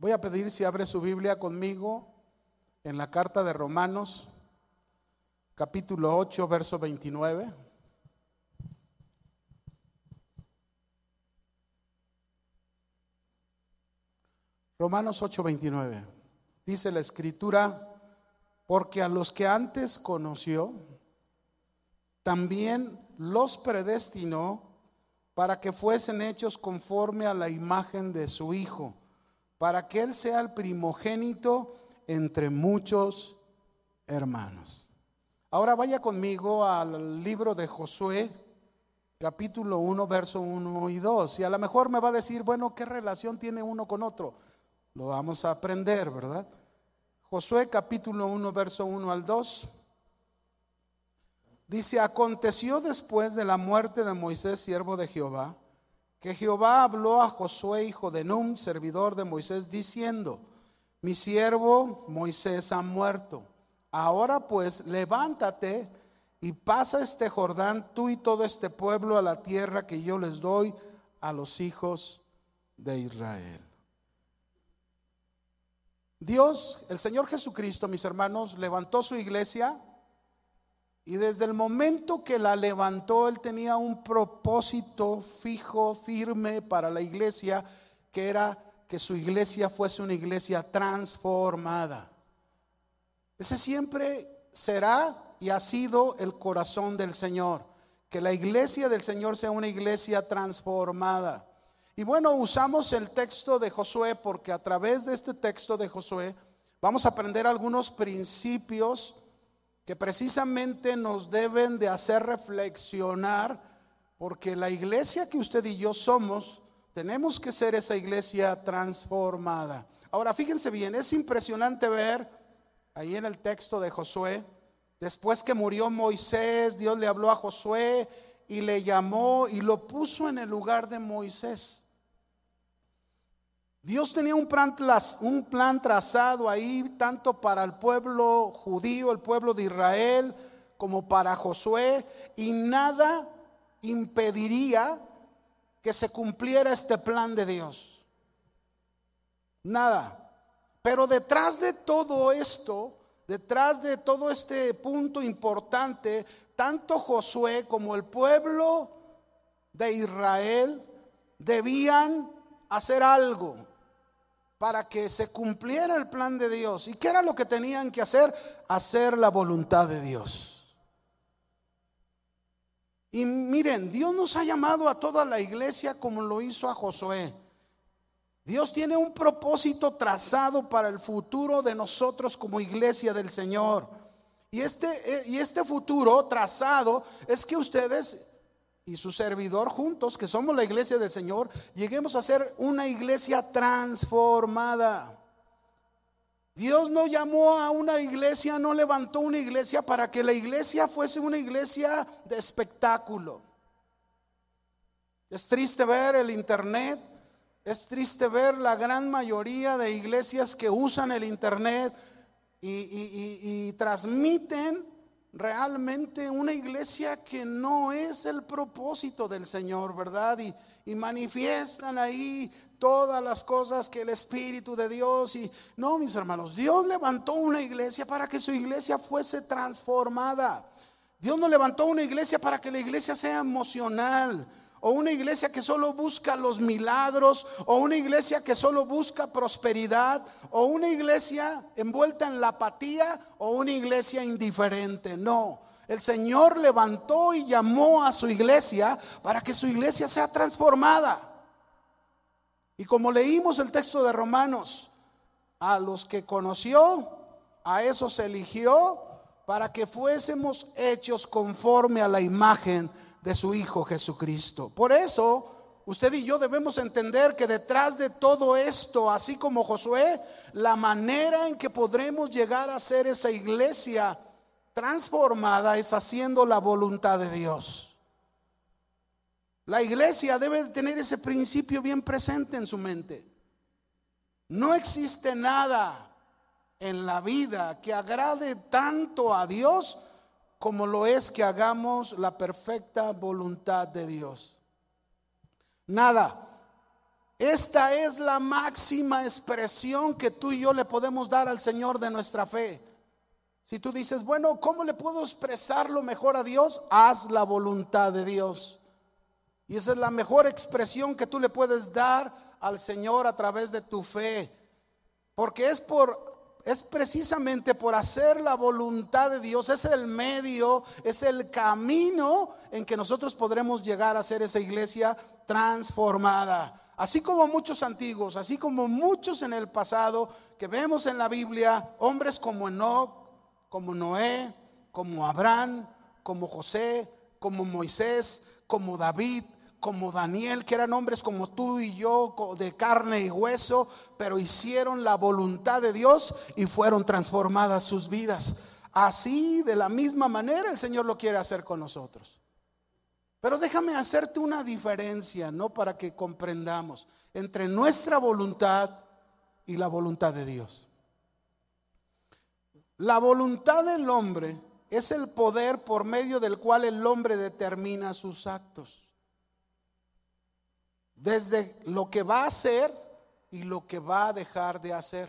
Voy a pedir si abre su Biblia conmigo en la carta de Romanos, capítulo 8, verso 29. Romanos 8, 29. Dice la escritura, porque a los que antes conoció, también los predestinó para que fuesen hechos conforme a la imagen de su Hijo para que Él sea el primogénito entre muchos hermanos. Ahora vaya conmigo al libro de Josué, capítulo 1, verso 1 y 2. Y a lo mejor me va a decir, bueno, ¿qué relación tiene uno con otro? Lo vamos a aprender, ¿verdad? Josué capítulo 1, verso 1 al 2. Dice, aconteció después de la muerte de Moisés, siervo de Jehová, que Jehová habló a Josué, hijo de Num, servidor de Moisés, diciendo, mi siervo Moisés ha muerto. Ahora pues, levántate y pasa este Jordán, tú y todo este pueblo, a la tierra que yo les doy a los hijos de Israel. Dios, el Señor Jesucristo, mis hermanos, levantó su iglesia y desde el momento que la levantó, él tenía un propósito fijo, firme para la iglesia, que era que su iglesia fuese una iglesia transformada. Ese siempre será y ha sido el corazón del Señor, que la iglesia del Señor sea una iglesia transformada. Y bueno, usamos el texto de Josué porque a través de este texto de Josué vamos a aprender algunos principios que precisamente nos deben de hacer reflexionar, porque la iglesia que usted y yo somos, tenemos que ser esa iglesia transformada. Ahora, fíjense bien, es impresionante ver ahí en el texto de Josué, después que murió Moisés, Dios le habló a Josué y le llamó y lo puso en el lugar de Moisés. Dios tenía un plan, un plan trazado ahí, tanto para el pueblo judío, el pueblo de Israel, como para Josué, y nada impediría que se cumpliera este plan de Dios. Nada. Pero detrás de todo esto, detrás de todo este punto importante, tanto Josué como el pueblo de Israel debían hacer algo para que se cumpliera el plan de Dios. ¿Y qué era lo que tenían que hacer? Hacer la voluntad de Dios. Y miren, Dios nos ha llamado a toda la iglesia como lo hizo a Josué. Dios tiene un propósito trazado para el futuro de nosotros como iglesia del Señor. Y este, eh, y este futuro trazado es que ustedes y su servidor juntos, que somos la iglesia del Señor, lleguemos a ser una iglesia transformada. Dios no llamó a una iglesia, no levantó una iglesia para que la iglesia fuese una iglesia de espectáculo. Es triste ver el internet, es triste ver la gran mayoría de iglesias que usan el internet y, transmiten realmente una iglesia que no es el propósito del Señor, ¿verdad? Y, y, manifiestan ahí todas las cosas que el Espíritu de Dios y no, mis hermanos, Dios levantó una iglesia para que su iglesia fuese transformada. Dios no levantó una iglesia para que la iglesia sea emocional, o una iglesia que solo busca los milagros, o una iglesia que solo busca prosperidad, o una iglesia envuelta en la apatía, o una iglesia indiferente. No, el Señor levantó y llamó a su iglesia para que su iglesia sea transformada. Y como leímos el texto de Romanos, a los que conoció, a esos eligió para que fuésemos hechos conforme a la imagen de su Hijo Jesucristo. Por eso, usted y yo debemos entender que detrás de todo esto, así como Josué, la manera en que podremos llegar a ser esa iglesia transformada es haciendo la voluntad de Dios. La iglesia debe tener ese principio bien presente en su mente. No existe nada en la vida que agrade tanto a Dios como lo es que hagamos la perfecta voluntad de Dios. Nada. Esta es la máxima expresión que tú y yo le podemos dar al Señor de nuestra fe. Si tú dices, bueno, ¿cómo le puedo expresarlo mejor a Dios? Haz la voluntad de Dios. Y esa es la mejor expresión que tú le puedes dar al Señor a través de tu fe. Porque es por es precisamente por hacer la voluntad de Dios, es el medio, es el camino en que nosotros podremos llegar a ser esa iglesia transformada. Así como muchos antiguos, así como muchos en el pasado que vemos en la Biblia, hombres como Enoch, como Noé, como Abraham, como José, como Moisés, como David, como Daniel, que eran hombres como tú y yo, de carne y hueso, pero hicieron la voluntad de Dios y fueron transformadas sus vidas. Así, de la misma manera, el Señor lo quiere hacer con nosotros. Pero déjame hacerte una diferencia, ¿no? Para que comprendamos entre nuestra voluntad y la voluntad de Dios. La voluntad del hombre es el poder por medio del cual el hombre determina sus actos desde lo que va a hacer y lo que va a dejar de hacer.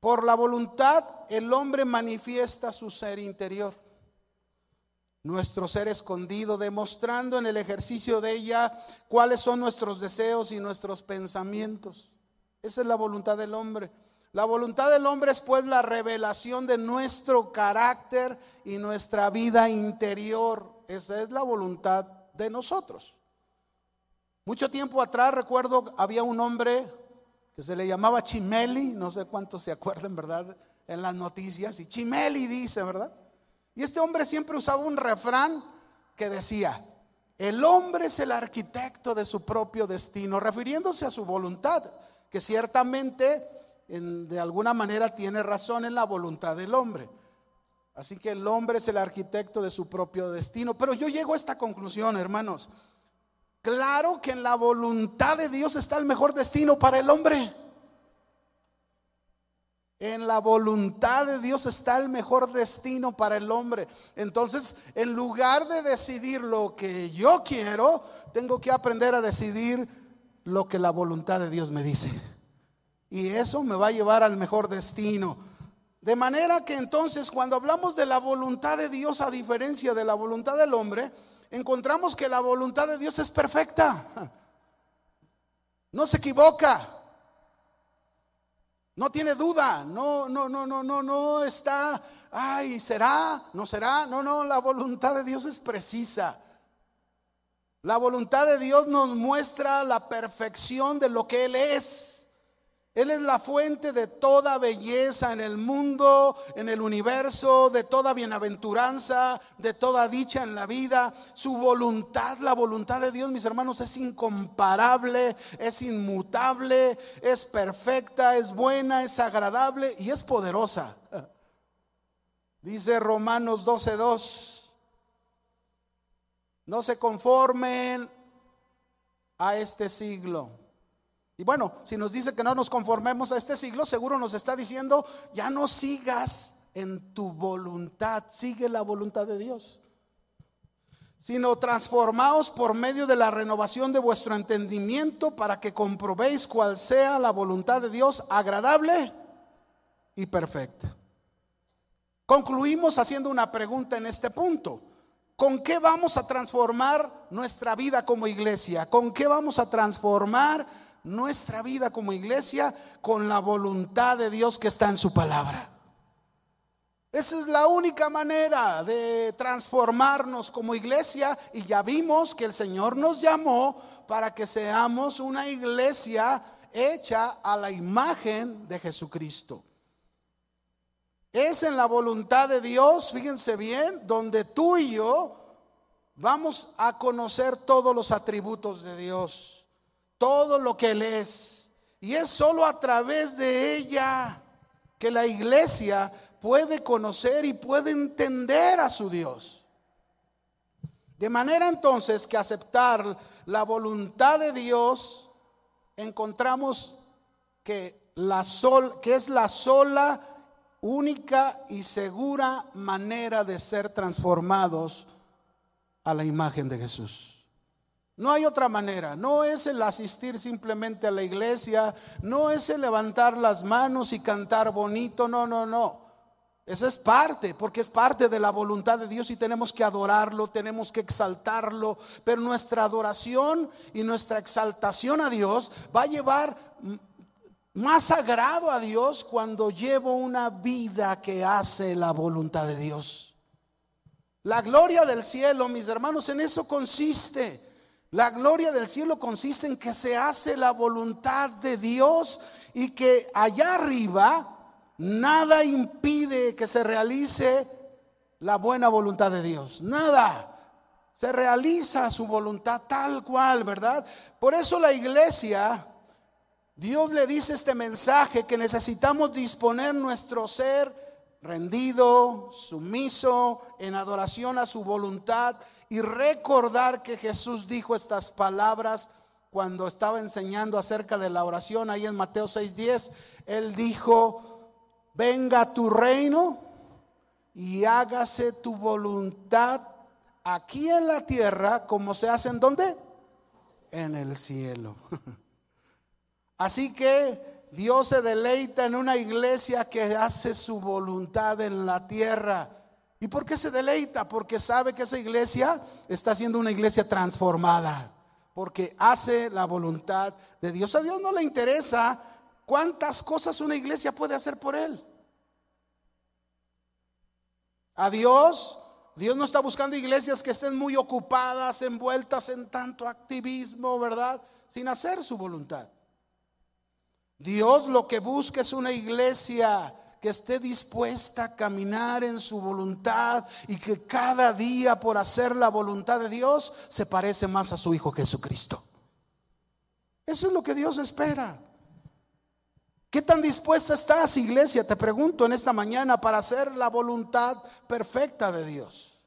Por la voluntad el hombre manifiesta su ser interior, nuestro ser escondido, demostrando en el ejercicio de ella cuáles son nuestros deseos y nuestros pensamientos. Esa es la voluntad del hombre. La voluntad del hombre es pues la revelación de nuestro carácter y nuestra vida interior. Esa es la voluntad de nosotros. Mucho tiempo atrás recuerdo había un hombre que se le llamaba Chimeli, no sé cuántos se acuerdan, ¿verdad? En las noticias, y Chimeli dice, ¿verdad? Y este hombre siempre usaba un refrán que decía, el hombre es el arquitecto de su propio destino, refiriéndose a su voluntad, que ciertamente de alguna manera tiene razón en la voluntad del hombre. Así que el hombre es el arquitecto de su propio destino. Pero yo llego a esta conclusión, hermanos. Claro que en la voluntad de Dios está el mejor destino para el hombre. En la voluntad de Dios está el mejor destino para el hombre. Entonces, en lugar de decidir lo que yo quiero, tengo que aprender a decidir lo que la voluntad de Dios me dice. Y eso me va a llevar al mejor destino. De manera que entonces cuando hablamos de la voluntad de Dios a diferencia de la voluntad del hombre, encontramos que la voluntad de Dios es perfecta. No se equivoca. No tiene duda. No, no, no, no, no, no está, ay, será, no será. No, no, la voluntad de Dios es precisa. La voluntad de Dios nos muestra la perfección de lo que Él es. Él es la fuente de toda belleza en el mundo, en el universo, de toda bienaventuranza, de toda dicha en la vida. Su voluntad, la voluntad de Dios, mis hermanos, es incomparable, es inmutable, es perfecta, es buena, es agradable y es poderosa. Dice Romanos 12:2. No se conformen a este siglo y bueno, si nos dice que no nos conformemos a este siglo, seguro nos está diciendo, ya no sigas en tu voluntad, sigue la voluntad de Dios. Sino transformaos por medio de la renovación de vuestro entendimiento para que comprobéis cuál sea la voluntad de Dios agradable y perfecta. Concluimos haciendo una pregunta en este punto. ¿Con qué vamos a transformar nuestra vida como iglesia? ¿Con qué vamos a transformar nuestra vida como iglesia con la voluntad de Dios que está en su palabra. Esa es la única manera de transformarnos como iglesia y ya vimos que el Señor nos llamó para que seamos una iglesia hecha a la imagen de Jesucristo. Es en la voluntad de Dios, fíjense bien, donde tú y yo vamos a conocer todos los atributos de Dios todo lo que Él es. Y es solo a través de ella que la iglesia puede conocer y puede entender a su Dios. De manera entonces que aceptar la voluntad de Dios, encontramos que, la sol, que es la sola, única y segura manera de ser transformados a la imagen de Jesús. No hay otra manera. No es el asistir simplemente a la iglesia, no es el levantar las manos y cantar bonito, no, no, no. Esa es parte, porque es parte de la voluntad de Dios y tenemos que adorarlo, tenemos que exaltarlo, pero nuestra adoración y nuestra exaltación a Dios va a llevar más sagrado a Dios cuando llevo una vida que hace la voluntad de Dios. La gloria del cielo, mis hermanos, en eso consiste. La gloria del cielo consiste en que se hace la voluntad de Dios y que allá arriba nada impide que se realice la buena voluntad de Dios. Nada. Se realiza su voluntad tal cual, ¿verdad? Por eso la iglesia, Dios le dice este mensaje que necesitamos disponer nuestro ser rendido, sumiso, en adoración a su voluntad y recordar que Jesús dijo estas palabras cuando estaba enseñando acerca de la oración ahí en Mateo 6:10. Él dijo, venga tu reino y hágase tu voluntad aquí en la tierra como se hace en dónde? En el cielo. Así que Dios se deleita en una iglesia que hace su voluntad en la tierra. ¿Y por qué se deleita? Porque sabe que esa iglesia está siendo una iglesia transformada. Porque hace la voluntad de Dios. A Dios no le interesa cuántas cosas una iglesia puede hacer por él. A Dios, Dios no está buscando iglesias que estén muy ocupadas, envueltas en tanto activismo, ¿verdad? Sin hacer su voluntad. Dios lo que busca es una iglesia que esté dispuesta a caminar en su voluntad y que cada día por hacer la voluntad de Dios se parece más a su Hijo Jesucristo. Eso es lo que Dios espera. ¿Qué tan dispuesta estás, iglesia? Te pregunto en esta mañana para hacer la voluntad perfecta de Dios.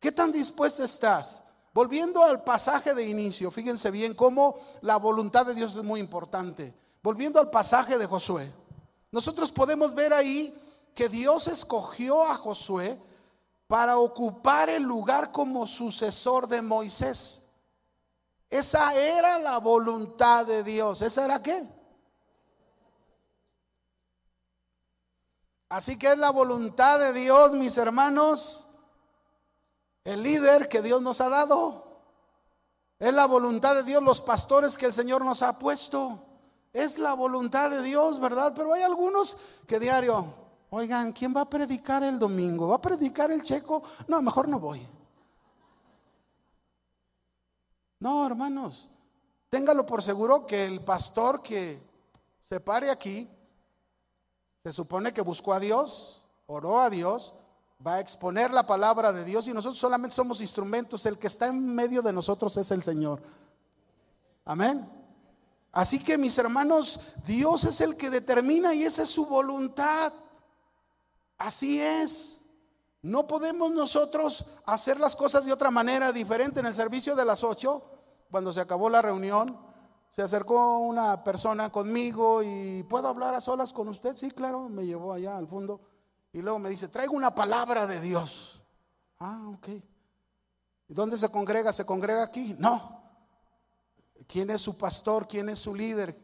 ¿Qué tan dispuesta estás? Volviendo al pasaje de inicio, fíjense bien cómo la voluntad de Dios es muy importante. Volviendo al pasaje de Josué. Nosotros podemos ver ahí que Dios escogió a Josué para ocupar el lugar como sucesor de Moisés. Esa era la voluntad de Dios. ¿Esa era qué? Así que es la voluntad de Dios, mis hermanos, el líder que Dios nos ha dado. Es la voluntad de Dios los pastores que el Señor nos ha puesto. Es la voluntad de Dios, ¿verdad? Pero hay algunos que diario, oigan, ¿quién va a predicar el domingo? ¿Va a predicar el checo? No, mejor no voy. No, hermanos, téngalo por seguro que el pastor que se pare aquí, se supone que buscó a Dios, oró a Dios, va a exponer la palabra de Dios y nosotros solamente somos instrumentos. El que está en medio de nosotros es el Señor. Amén. Así que mis hermanos, Dios es el que determina y esa es su voluntad. Así es. No podemos nosotros hacer las cosas de otra manera diferente. En el servicio de las ocho, cuando se acabó la reunión, se acercó una persona conmigo y ¿puedo hablar a solas con usted? Sí, claro, me llevó allá al fondo. Y luego me dice, traigo una palabra de Dios. Ah, ok. ¿Y dónde se congrega? ¿Se congrega aquí? No, ¿Quién es su pastor? ¿Quién es su líder?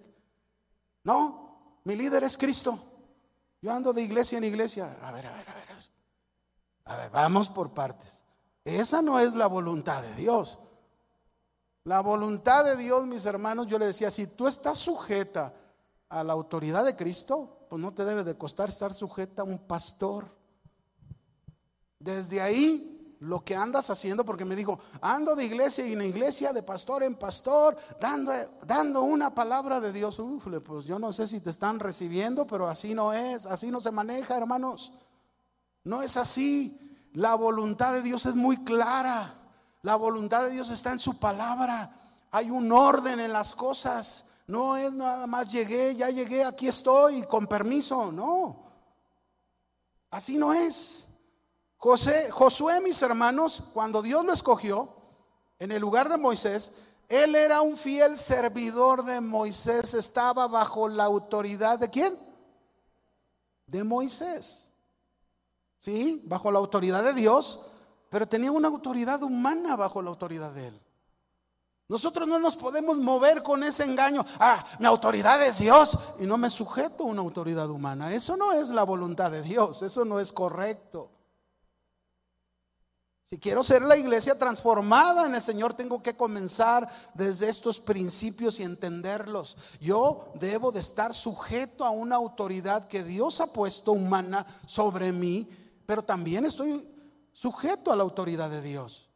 No, mi líder es Cristo. Yo ando de iglesia en iglesia. A ver, a ver, a ver. A ver, vamos por partes. Esa no es la voluntad de Dios. La voluntad de Dios, mis hermanos, yo le decía, si tú estás sujeta a la autoridad de Cristo, pues no te debe de costar estar sujeta a un pastor. Desde ahí lo que andas haciendo, porque me dijo, ando de iglesia en iglesia, de pastor en pastor, dando, dando una palabra de Dios. Ufle, pues yo no sé si te están recibiendo, pero así no es, así no se maneja, hermanos. No es así. La voluntad de Dios es muy clara. La voluntad de Dios está en su palabra. Hay un orden en las cosas. No es nada más llegué, ya llegué, aquí estoy, con permiso. No. Así no es. José, Josué, mis hermanos, cuando Dios lo escogió en el lugar de Moisés, él era un fiel servidor de Moisés, estaba bajo la autoridad de quién? De Moisés. Sí, bajo la autoridad de Dios, pero tenía una autoridad humana bajo la autoridad de él. Nosotros no nos podemos mover con ese engaño. Ah, mi autoridad es Dios y no me sujeto a una autoridad humana. Eso no es la voluntad de Dios, eso no es correcto. Si quiero ser la iglesia transformada en el Señor, tengo que comenzar desde estos principios y entenderlos. Yo debo de estar sujeto a una autoridad que Dios ha puesto humana sobre mí, pero también estoy sujeto a la autoridad de Dios.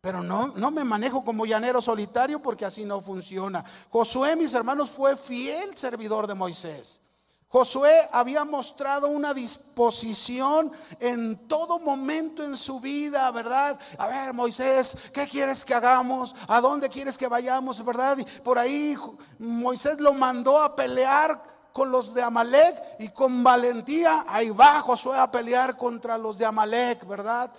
Pero no, no me manejo como llanero solitario porque así no funciona. Josué, mis hermanos, fue fiel servidor de Moisés. Josué había mostrado una disposición en todo momento en su vida, ¿verdad? A ver, Moisés, ¿qué quieres que hagamos? ¿A dónde quieres que vayamos, verdad? Y por ahí Moisés lo mandó a pelear con los de Amalek y con valentía ahí va Josué a pelear contra los de Amalek, ¿verdad?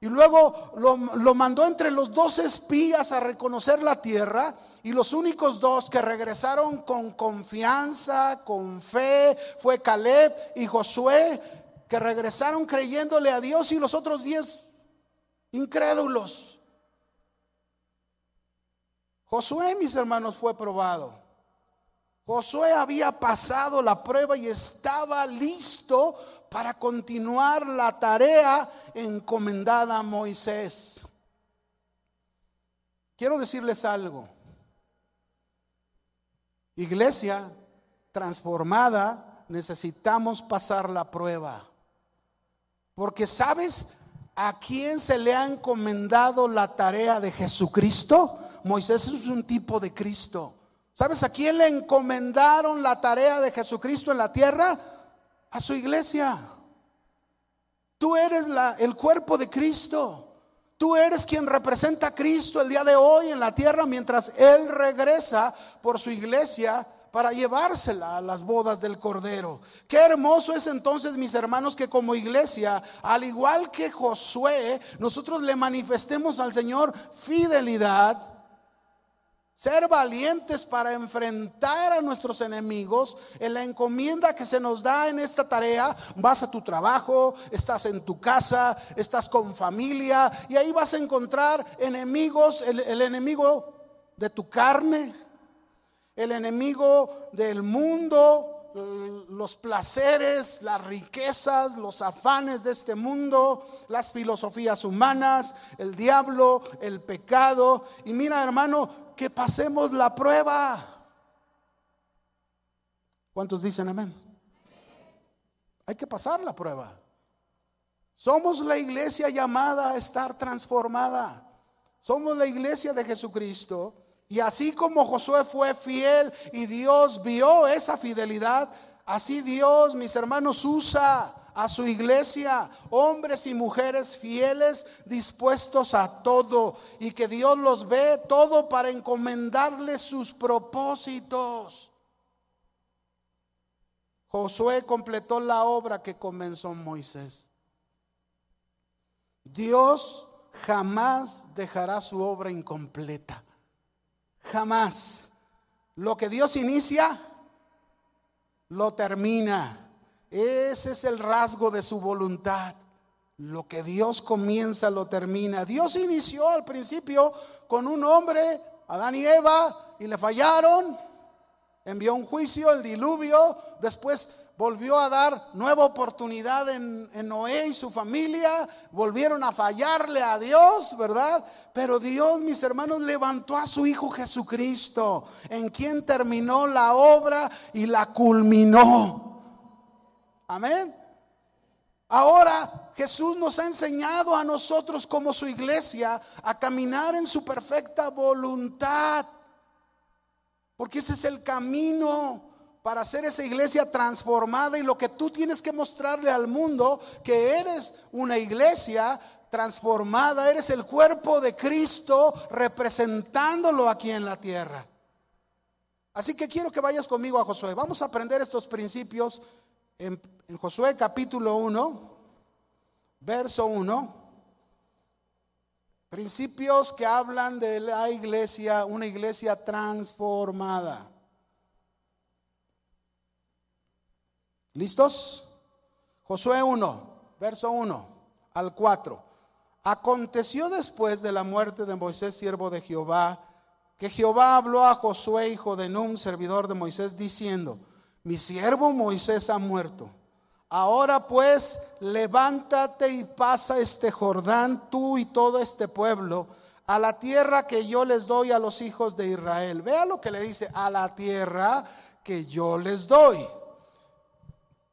Y luego lo, lo mandó entre los dos espías a reconocer la tierra. Y los únicos dos que regresaron con confianza, con fe, fue Caleb y Josué, que regresaron creyéndole a Dios y los otros diez incrédulos. Josué, mis hermanos, fue probado. Josué había pasado la prueba y estaba listo para continuar la tarea encomendada a Moisés. Quiero decirles algo. Iglesia transformada, necesitamos pasar la prueba. Porque ¿sabes a quién se le ha encomendado la tarea de Jesucristo? Moisés es un tipo de Cristo. ¿Sabes a quién le encomendaron la tarea de Jesucristo en la tierra? A su iglesia. Tú eres la, el cuerpo de Cristo. Tú eres quien representa a Cristo el día de hoy en la tierra mientras Él regresa por su iglesia para llevársela a las bodas del Cordero. Qué hermoso es entonces, mis hermanos, que como iglesia, al igual que Josué, nosotros le manifestemos al Señor fidelidad ser valientes para enfrentar a nuestros enemigos en la encomienda que se nos da en esta tarea. Vas a tu trabajo, estás en tu casa, estás con familia y ahí vas a encontrar enemigos, el, enemigo de tu carne, el enemigo del mundo, los placeres, las riquezas, los afanes de este mundo, las filosofías humanas, el diablo, el pecado. Y mira, hermano, que pasemos la prueba. ¿Cuántos dicen amén? Hay que pasar la prueba. Somos la iglesia llamada a estar transformada. Somos la iglesia de Jesucristo. Y así como Josué fue fiel y Dios vio esa fidelidad, así Dios, mis hermanos, usa a su iglesia, hombres y mujeres fieles, dispuestos a todo, y que Dios los ve todo para encomendarles sus propósitos. Josué completó la obra que comenzó Moisés. Dios jamás dejará su obra incompleta. Jamás. Lo que Dios inicia, lo termina. Ese es el rasgo de su voluntad. Lo que Dios comienza lo termina. Dios inició al principio con un hombre, Adán y Eva, y le fallaron. Envió un juicio, el diluvio. Después volvió a dar nueva oportunidad en, en, Noé y su familia. Volvieron a fallarle a Dios, ¿verdad? Pero Dios, mis hermanos, levantó a su Hijo Jesucristo, en quien terminó la obra y la culminó. Amén. Ahora Jesús nos ha enseñado a nosotros como su iglesia a caminar en su perfecta voluntad. Porque ese es el camino para hacer esa iglesia transformada y lo que tú tienes que mostrarle al mundo, que eres una iglesia transformada, eres el cuerpo de Cristo representándolo aquí en la tierra. Así que quiero que vayas conmigo a Josué. Vamos a aprender estos principios en, Josué capítulo 1, verso 1, principios que hablan de la iglesia, una iglesia transformada. ¿Listos? Josué 1, verso 1 al 4. Aconteció después de la muerte de Moisés, siervo de Jehová, que Jehová habló a Josué, hijo de Num, servidor de Moisés, diciendo, mi siervo Moisés ha muerto. Ahora pues, levántate y pasa este Jordán, tú y todo este pueblo, a la tierra que yo les doy a los hijos de Israel. Vea lo que le dice, a la tierra que yo les doy.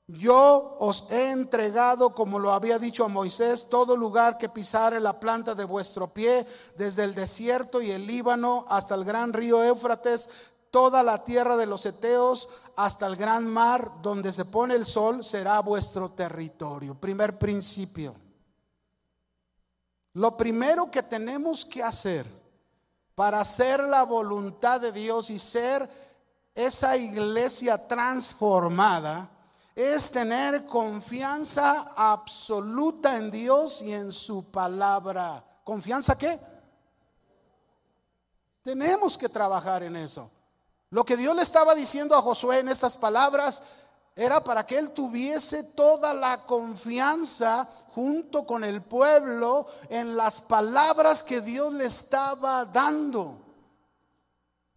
Yo os he entregado, como lo había dicho a Moisés, todo lugar que pisare la planta de vuestro pie, desde el desierto y el Líbano hasta el gran río Éufrates, toda la tierra de los Eteos, hasta el gran mar donde se pone el sol, será vuestro territorio. Primer principio. Lo primero que tenemos que hacer para hacer la voluntad de Dios y ser esa iglesia transformada es tener confianza absoluta en Dios y en su palabra. ¿Confianza qué? Tenemos que trabajar en eso. Lo que Dios le estaba diciendo a Josué en estas palabras era para que él tuviese toda la confianza junto con el pueblo en las palabras que Dios le estaba dando.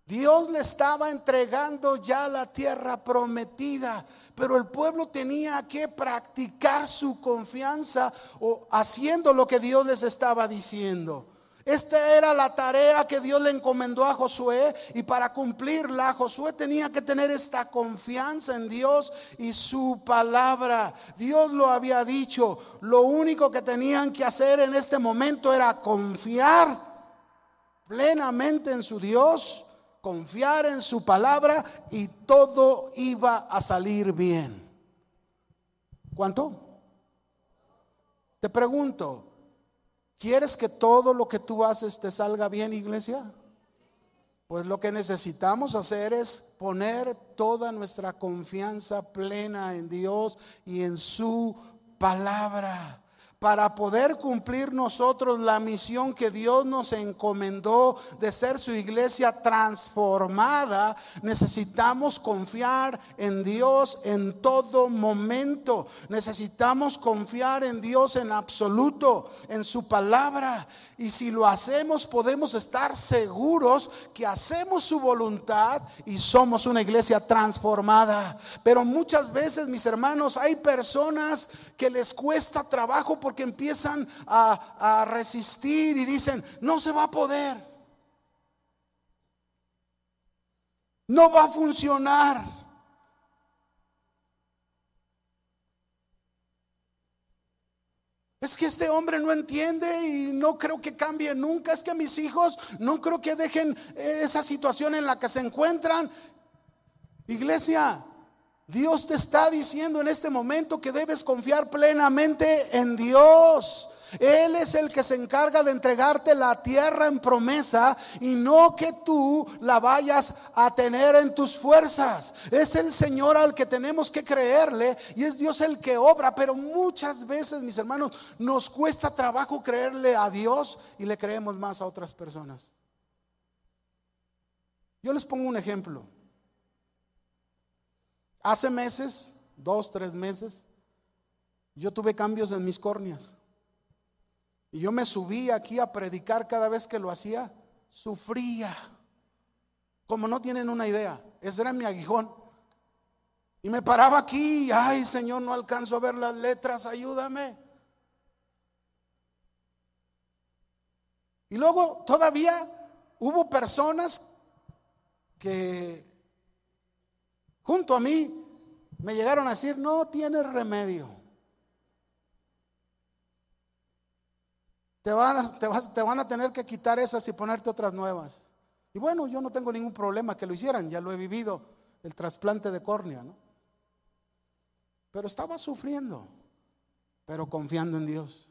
Dios le estaba entregando ya la tierra prometida pero el pueblo tenía que practicar su confianza o haciendo lo que Dios les estaba diciendo. Esta era la tarea que Dios le encomendó a Josué y para cumplirla Josué tenía que tener esta confianza en Dios y su palabra. Dios lo había dicho, lo único que tenían que hacer en este momento era confiar plenamente en su Dios confiar en su palabra y todo iba a salir bien. ¿Cuánto? Te pregunto, ¿quieres que todo lo que tú haces te salga bien, iglesia? Pues lo que necesitamos hacer es poner toda nuestra confianza plena en Dios y en su palabra para poder cumplir nosotros la misión que Dios nos encomendó de ser su iglesia transformada, necesitamos confiar en Dios en todo momento. Necesitamos confiar en Dios en absoluto, en su palabra. Y si lo hacemos, podemos estar seguros que hacemos su voluntad y somos una iglesia transformada. Pero muchas veces, mis hermanos, hay personas que les cuesta trabajo porque empiezan a, a resistir y dicen, no se va a poder. No va a funcionar. Es que este hombre no entiende y no creo que cambie nunca. Es que mis hijos no creo que dejen esa situación en la que se encuentran. Iglesia, Dios te está diciendo en este momento que debes confiar plenamente en Dios. Él es el que se encarga de entregarte la tierra en promesa y no que tú la vayas a tener en tus fuerzas. Es el Señor al que tenemos que creerle y es Dios el que obra, pero muchas veces, mis hermanos, nos cuesta trabajo creerle a Dios y le creemos más a otras personas. Yo les pongo un ejemplo. Hace meses, dos, tres meses, yo tuve cambios en mis córneas. Y yo me subí aquí a predicar cada vez que lo hacía, sufría. Como no tienen una idea, ese era mi aguijón. Y me paraba aquí, ay Señor, no alcanzo a ver las letras, ayúdame. Y luego todavía hubo personas que junto a mí me llegaron a decir, no tiene remedio. Te van, a, te, van a tener que quitar esas y ponerte otras nuevas. Y bueno, yo no tengo ningún problema que lo hicieran, ya lo he vivido, el trasplante de córnea, ¿no? Pero estaba sufriendo, pero confiando en Dios.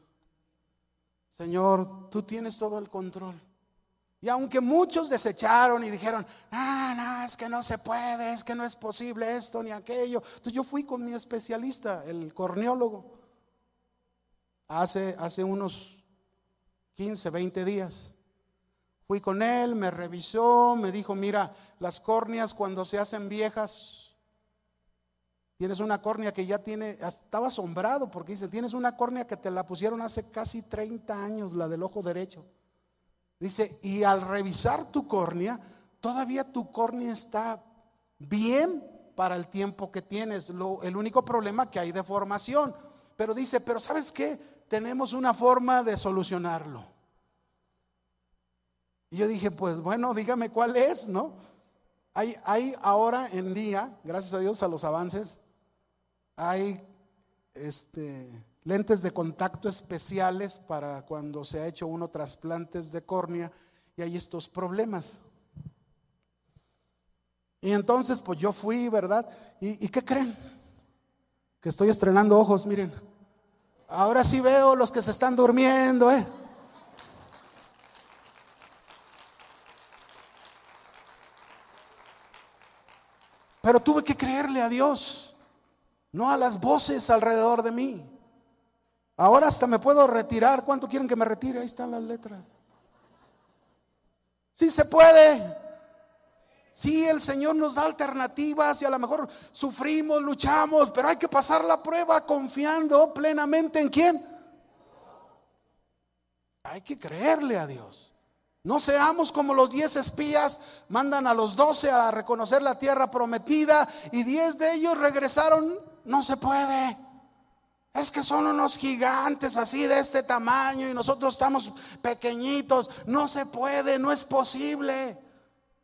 Señor, tú tienes todo el control. Y aunque muchos desecharon y dijeron, no, no, es que no se puede, es que no es posible esto ni aquello. Entonces yo fui con mi especialista, el corneólogo, hace, hace unos 15, 20 días. Fui con él, me revisó, me dijo, mira, las córneas cuando se hacen viejas, tienes una córnea que ya tiene, estaba asombrado porque dice, tienes una córnea que te la pusieron hace casi 30 años, la del ojo derecho. Dice, y al revisar tu córnea, todavía tu córnea está bien para el tiempo que tienes. el único problema que hay deformación. Pero dice, pero ¿sabes qué? Tenemos una forma de solucionarlo. Y yo dije, pues bueno, dígame cuál es, ¿no? Hay, hay ahora en día, gracias a Dios a los avances, hay este, lentes de contacto especiales para cuando se ha hecho uno trasplantes de córnea y hay estos problemas. Y entonces, pues yo fui, ¿verdad? ¿Y, qué creen? Que estoy estrenando ojos, miren. Ahora sí veo los que se están durmiendo, ¿eh? Pero tuve que creerle a Dios, no a las voces alrededor de mí. Ahora hasta me puedo retirar. ¿Cuánto quieren que me retire? Ahí están las letras. Sí se puede. Sí, el Señor nos da alternativas y a lo mejor sufrimos, luchamos, pero hay que pasar la prueba confiando plenamente en quién. Hay que creerle a Dios. No seamos como los diez espías, mandan a los doce a reconocer la tierra prometida y diez de ellos regresaron. No se puede. Es que son unos gigantes así de este tamaño y nosotros estamos pequeñitos. No se puede, no es posible.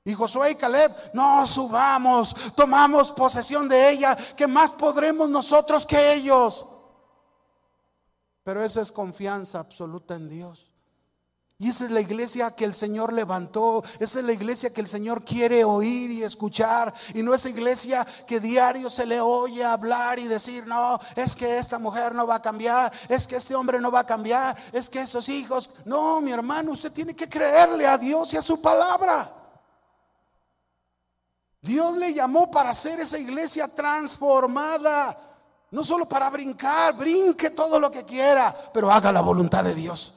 Y Josué y Caleb, no subamos, tomamos posesión de ella, que más podremos nosotros que ellos. Pero esa es confianza absoluta en Dios. Y esa es la iglesia que el Señor levantó. Esa es la iglesia que el Señor quiere oír y escuchar. Y no esa iglesia que diario se le oye hablar y decir, no, es que esta mujer no va a cambiar. Es que este hombre no va a cambiar. Es que esos hijos. No, mi hermano, usted tiene que creerle a Dios y a su palabra. Dios le llamó para hacer esa iglesia transformada. No solo para brincar, brinque todo lo que quiera, pero haga la voluntad de Dios.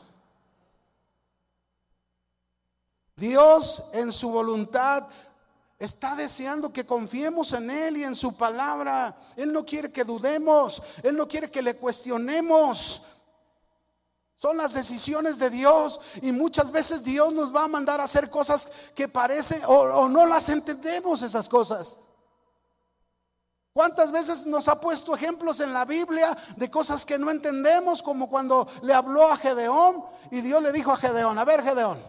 Dios en su voluntad está deseando que confiemos en Él y en su palabra. Él no quiere que dudemos, Él no quiere que le cuestionemos. Son las decisiones de Dios y muchas veces Dios nos va a mandar a hacer cosas que parecen o, no las entendemos esas cosas. ¿Cuántas veces nos ha puesto ejemplos en la Biblia de cosas que no entendemos, como cuando le habló a Gedeón y Dios le dijo a Gedeón, a ver Gedeón,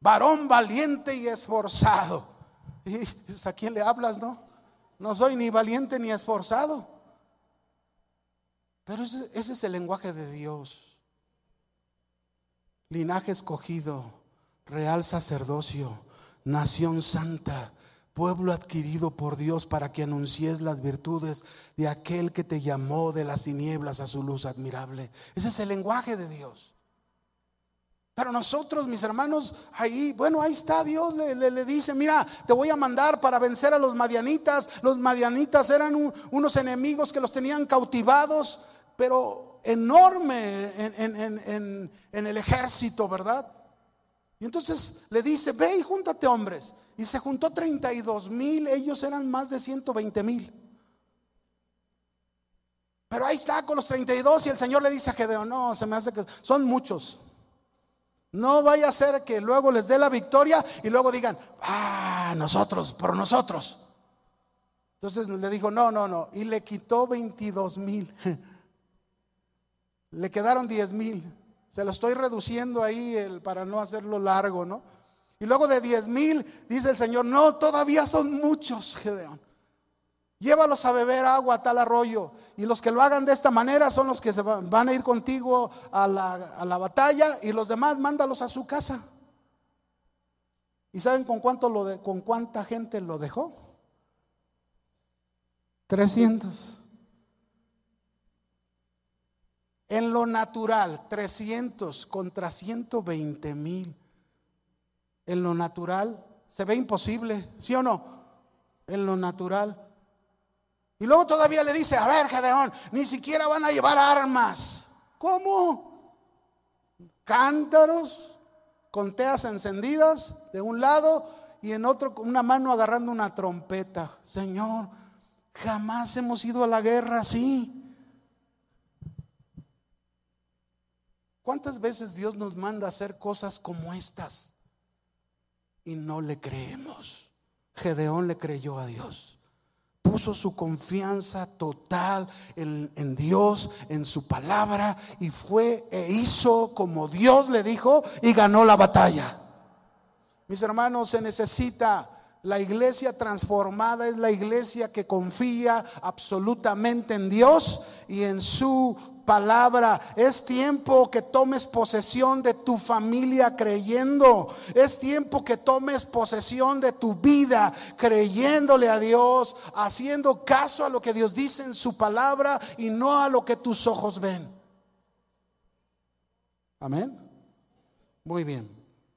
varón valiente y esforzado. ¿Y a quién le hablas, no? No soy ni valiente ni esforzado. Pero ese, es el lenguaje de Dios. Linaje escogido, real sacerdocio, nación santa, pueblo adquirido por Dios para que anuncies las virtudes de aquel que te llamó de las tinieblas a su luz admirable. Ese es el lenguaje de Dios. Pero nosotros, mis hermanos, ahí, bueno, ahí está Dios, le, dice, mira, te voy a mandar para vencer a los madianitas. Los madianitas eran unos enemigos que los tenían cautivados, pero enorme en, el ejército, ¿verdad? Y entonces le dice, ve y júntate hombres. Y se juntó 32 mil, ellos eran más de 120 mil. Pero ahí está con los 32 y el Señor le dice a Gedeón, no, se me hace que son muchos. No vaya a ser que luego les dé la victoria y luego digan, ah, nosotros, por nosotros. Entonces le dijo, no, no, no. Y le quitó 22 mil. Le quedaron 10 mil. Se lo estoy reduciendo ahí para no hacerlo largo, ¿no? Y luego de 10 mil, dice el Señor, no, todavía son muchos, Gedeón. Llévalos a beber agua a tal arroyo. Y los que lo hagan de esta manera son los que se van a ir contigo a la, batalla y los demás mándalos a su casa. ¿Y saben con cuánto lo de, con cuánta gente lo dejó? 300. En lo natural, 300 contra 120 mil. En lo natural se ve imposible, ¿sí o no? En lo natural. Y luego todavía le dice, a ver, Gedeón, ni siquiera van a llevar armas. ¿Cómo? Cántaros con teas encendidas de un lado y en otro con una mano agarrando una trompeta. Señor, jamás hemos ido a la guerra así. ¿Cuántas veces Dios nos manda a hacer cosas como estas y no le creemos? Gedeón le creyó a Dios puso su confianza total en, en, Dios, en su palabra, y fue e hizo como Dios le dijo y ganó la batalla. Mis hermanos, se necesita la iglesia transformada, es la iglesia que confía absolutamente en Dios y en su palabra. Es tiempo que tomes posesión de tu familia creyendo. Es tiempo que tomes posesión de tu vida creyéndole a Dios, haciendo caso a lo que Dios dice en su palabra y no a lo que tus ojos ven. Amén. Muy bien.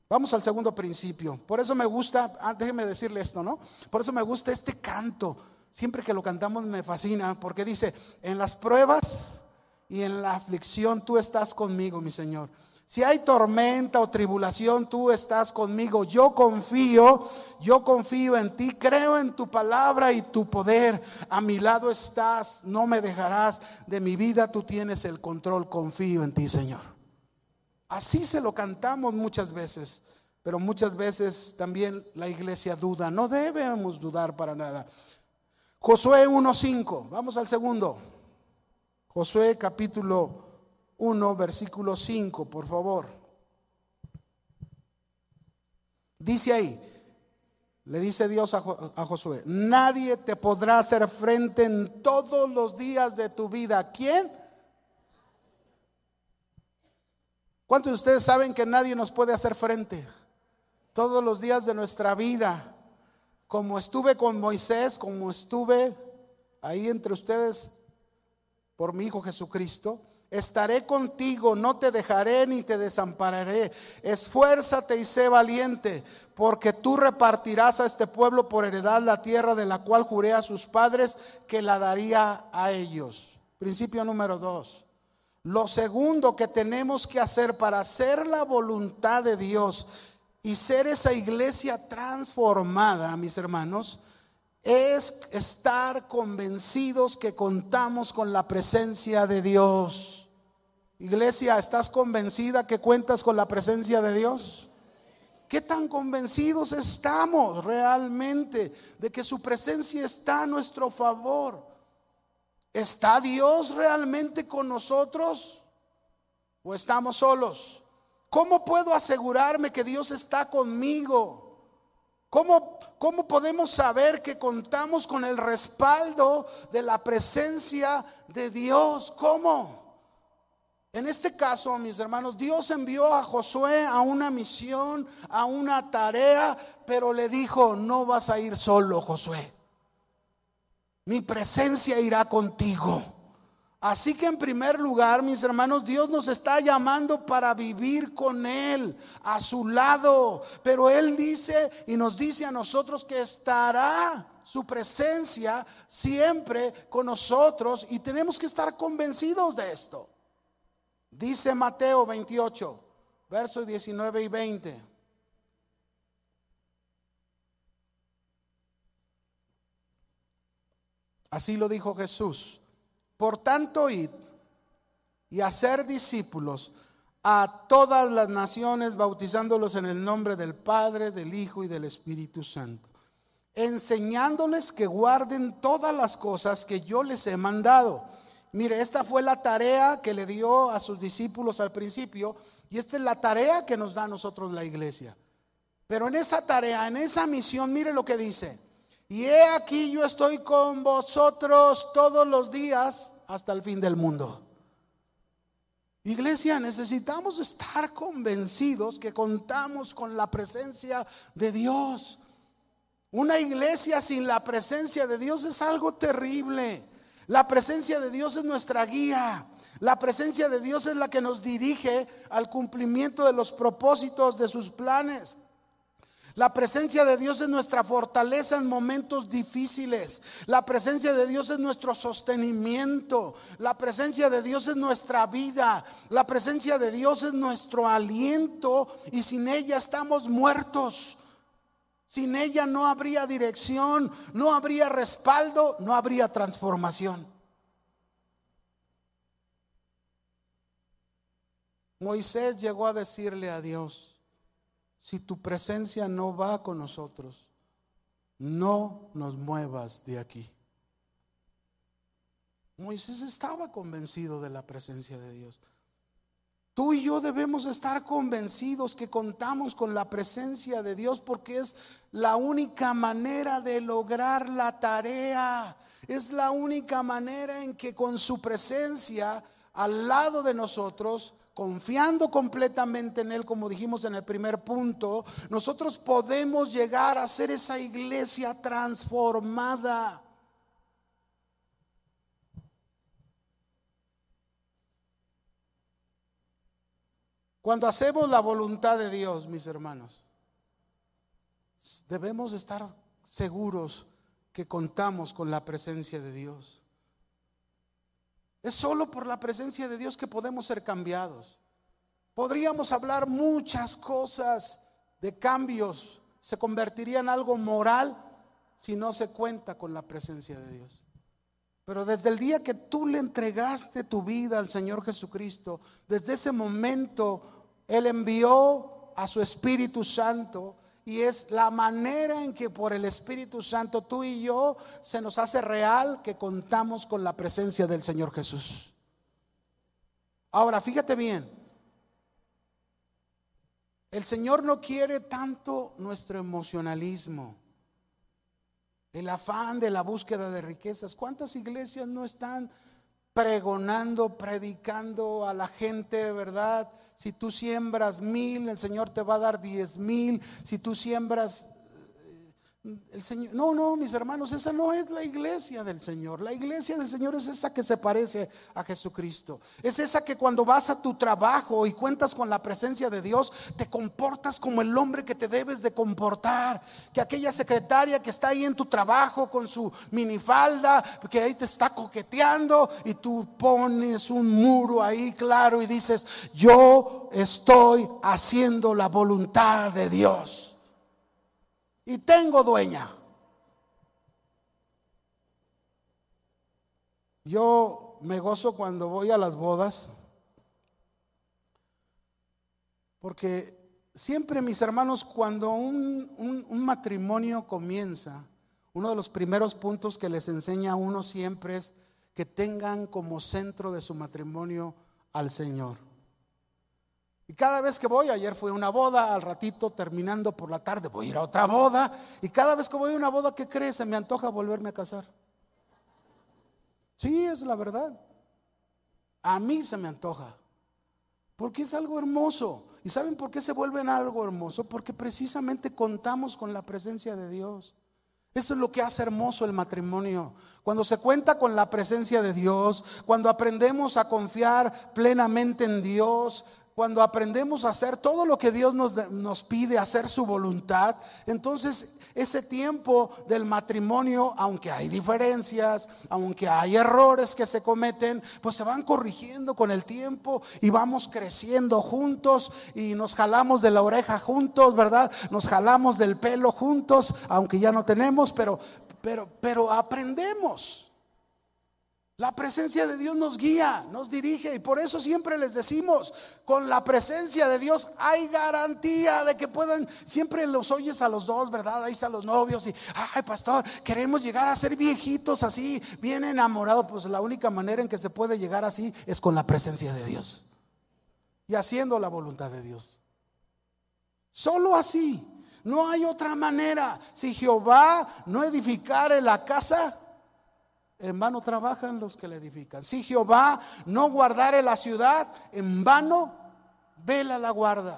Vamos al segundo principio. Por eso me gusta, ah, déjeme decirle esto, ¿no? Por eso me gusta este canto. Siempre que lo cantamos me fascina porque dice, en las pruebas y en la aflicción tú estás conmigo, mi Señor. Si hay tormenta o tribulación, tú estás conmigo. Yo confío, yo confío en ti, creo en tu palabra y tu poder. A mi lado estás, no me dejarás de mi vida, tú tienes el control, confío en ti, Señor. Así se lo cantamos muchas veces, pero muchas veces también la iglesia duda. No debemos dudar para nada. Josué 1.5, vamos al segundo. Josué capítulo 1, versículo 5, por favor. Dice ahí, le dice Dios a, Josué, nadie te podrá hacer frente en todos los días de tu vida. ¿Quién? ¿Cuántos de ustedes saben que nadie nos puede hacer frente? Todos los días de nuestra vida, como estuve con Moisés, como estuve ahí entre ustedes por mi Hijo Jesucristo. Estaré contigo, no te dejaré ni te desampararé. Esfuérzate y sé valiente, porque tú repartirás a este pueblo por heredad la tierra de la cual juré a sus padres que la daría a ellos. Principio número dos. Lo segundo que tenemos que hacer para hacer la voluntad de Dios y ser esa iglesia transformada, mis hermanos, es estar convencidos que contamos con la presencia de Dios. Iglesia, ¿estás convencida que cuentas con la presencia de Dios? ¿Qué tan convencidos estamos realmente de que su presencia está a nuestro favor? ¿Está Dios realmente con nosotros o estamos solos? ¿Cómo puedo asegurarme que Dios está conmigo? ¿Cómo, ¿Cómo podemos saber que contamos con el respaldo de la presencia de Dios? ¿Cómo? En este caso, mis hermanos, Dios envió a Josué a una misión, a una tarea, pero le dijo, no vas a ir solo, Josué. Mi presencia irá contigo. Así que en primer lugar, mis hermanos, Dios nos está llamando para vivir con Él, a su lado. Pero Él dice y nos dice a nosotros que estará su presencia siempre con nosotros y tenemos que estar convencidos de esto. Dice Mateo 28, versos 19 y 20. Así lo dijo Jesús. Por tanto, id y hacer discípulos a todas las naciones, bautizándolos en el nombre del Padre, del Hijo y del Espíritu Santo, enseñándoles que guarden todas las cosas que yo les he mandado. Mire, esta fue la tarea que le dio a sus discípulos al principio y esta es la tarea que nos da a nosotros la iglesia. Pero en esa tarea, en esa misión, mire lo que dice. Y he aquí yo estoy con vosotros todos los días hasta el fin del mundo. Iglesia, necesitamos estar convencidos que contamos con la presencia de Dios. Una iglesia sin la presencia de Dios es algo terrible. La presencia de Dios es nuestra guía. La presencia de Dios es la que nos dirige al cumplimiento de los propósitos de sus planes. La presencia de Dios es nuestra fortaleza en momentos difíciles. La presencia de Dios es nuestro sostenimiento. La presencia de Dios es nuestra vida. La presencia de Dios es nuestro aliento y sin ella estamos muertos. Sin ella no habría dirección, no habría respaldo, no habría transformación. Moisés llegó a decirle a Dios, si tu presencia no va con nosotros, no nos muevas de aquí. Moisés estaba convencido de la presencia de Dios. Tú y yo debemos estar convencidos que contamos con la presencia de Dios porque es la única manera de lograr la tarea. Es la única manera en que con su presencia al lado de nosotros, confiando completamente en Él, como dijimos en el primer punto, nosotros podemos llegar a ser esa iglesia transformada. Cuando hacemos la voluntad de Dios, mis hermanos, debemos estar seguros que contamos con la presencia de Dios. Es solo por la presencia de Dios que podemos ser cambiados. Podríamos hablar muchas cosas de cambios, se convertiría en algo moral si no se cuenta con la presencia de Dios. Pero desde el día que tú le entregaste tu vida al Señor Jesucristo, desde ese momento Él envió a su Espíritu Santo y es la manera en que por el Espíritu Santo tú y yo se nos hace real que contamos con la presencia del Señor Jesús. Ahora, fíjate bien, el Señor no quiere tanto nuestro emocionalismo. El afán de la búsqueda de riquezas. ¿Cuántas iglesias no están pregonando, predicando a la gente, verdad? Si tú siembras mil, el Señor te va a dar diez mil. Si tú siembras el Señor, no, no, mis hermanos, esa no es la iglesia del Señor. La iglesia del Señor es esa que se parece a Jesucristo. Es esa que cuando vas a tu trabajo y cuentas con la presencia de Dios, te comportas como el hombre que te debes de comportar. Que aquella secretaria que está ahí en tu trabajo con su minifalda, que ahí te está coqueteando y tú pones un muro ahí claro y dices, yo estoy haciendo la voluntad de Dios y tengo dueña. Yo me gozo cuando voy a las bodas, porque siempre mis hermanos, cuando un, matrimonio comienza, uno de los primeros puntos que les enseña a uno siempre es que tengan como centro de su matrimonio al Señor. Y cada vez que voy, ayer fue una boda, al ratito terminando por la tarde voy a ir a otra boda. Y cada vez que voy a una boda, ¿qué crees? Se me antoja volverme a casar. Sí, es la verdad. A mí se me antoja. Porque es algo hermoso. ¿Y saben por qué se vuelven algo hermoso? Porque precisamente contamos con la presencia de Dios. Eso es lo que hace hermoso el matrimonio. Cuando se cuenta con la presencia de Dios, cuando aprendemos a confiar plenamente en Dios, cuando aprendemos a hacer todo lo que Dios nos, nos, pide, hacer su voluntad, entonces ese tiempo del matrimonio, aunque hay diferencias, aunque hay errores que se cometen, pues se van corrigiendo con el tiempo y vamos creciendo juntos y nos jalamos de la oreja juntos, ¿verdad? Nos jalamos del pelo juntos, aunque ya no tenemos, pero, pero, pero aprendemos. La presencia de Dios nos guía, nos dirige y por eso siempre les decimos, con la presencia de Dios hay garantía de que puedan, siempre los oyes a los dos, ¿verdad? Ahí están los novios y, ay pastor, queremos llegar a ser viejitos así, bien enamorados. Pues la única manera en que se puede llegar así es con la presencia de Dios y haciendo la voluntad de Dios. Solo así, no hay otra manera. Si Jehová no edificare la casa, en vano trabajan los que la edifican. Si Jehová no guardare la ciudad, en vano vela la guarda.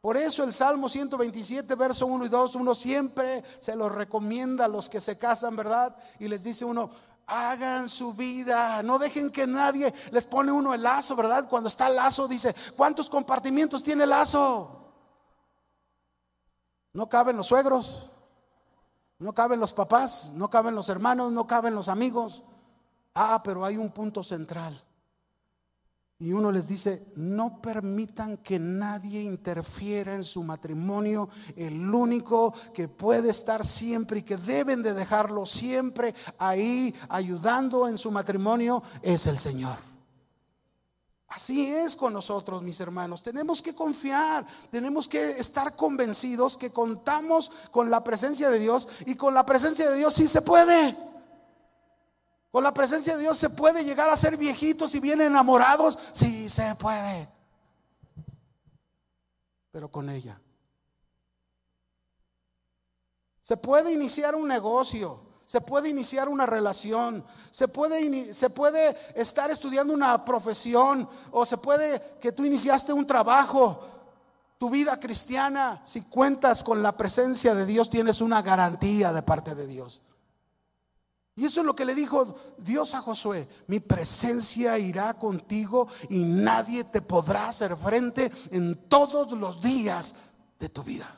Por eso el Salmo 127, verso 1 y 2, uno siempre se lo recomienda a los que se casan, ¿verdad? Y les dice uno, hagan su vida, no dejen que nadie les pone uno el lazo, ¿verdad? Cuando está el lazo dice, ¿cuántos compartimientos tiene el lazo? No caben los suegros. No caben los papás, no caben los hermanos, no caben los amigos. Ah, pero hay un punto central. Y uno les dice, no permitan que nadie interfiera en su matrimonio. El único que puede estar siempre y que deben de dejarlo siempre ahí ayudando en su matrimonio es el Señor. Así es con nosotros, mis hermanos. Tenemos que confiar, tenemos que estar convencidos que contamos con la presencia de Dios y con la presencia de Dios sí se puede. Con la presencia de Dios se puede llegar a ser viejitos y bien enamorados, sí se puede. Pero con ella. Se puede iniciar un negocio, se puede iniciar una relación, se puede, se puede estar estudiando una profesión o se puede que tú iniciaste un trabajo. Tu vida cristiana, si cuentas con la presencia de Dios, tienes una garantía de parte de Dios. Y eso es lo que le dijo Dios a Josué. Mi presencia irá contigo y nadie te podrá hacer frente en todos los días de tu vida.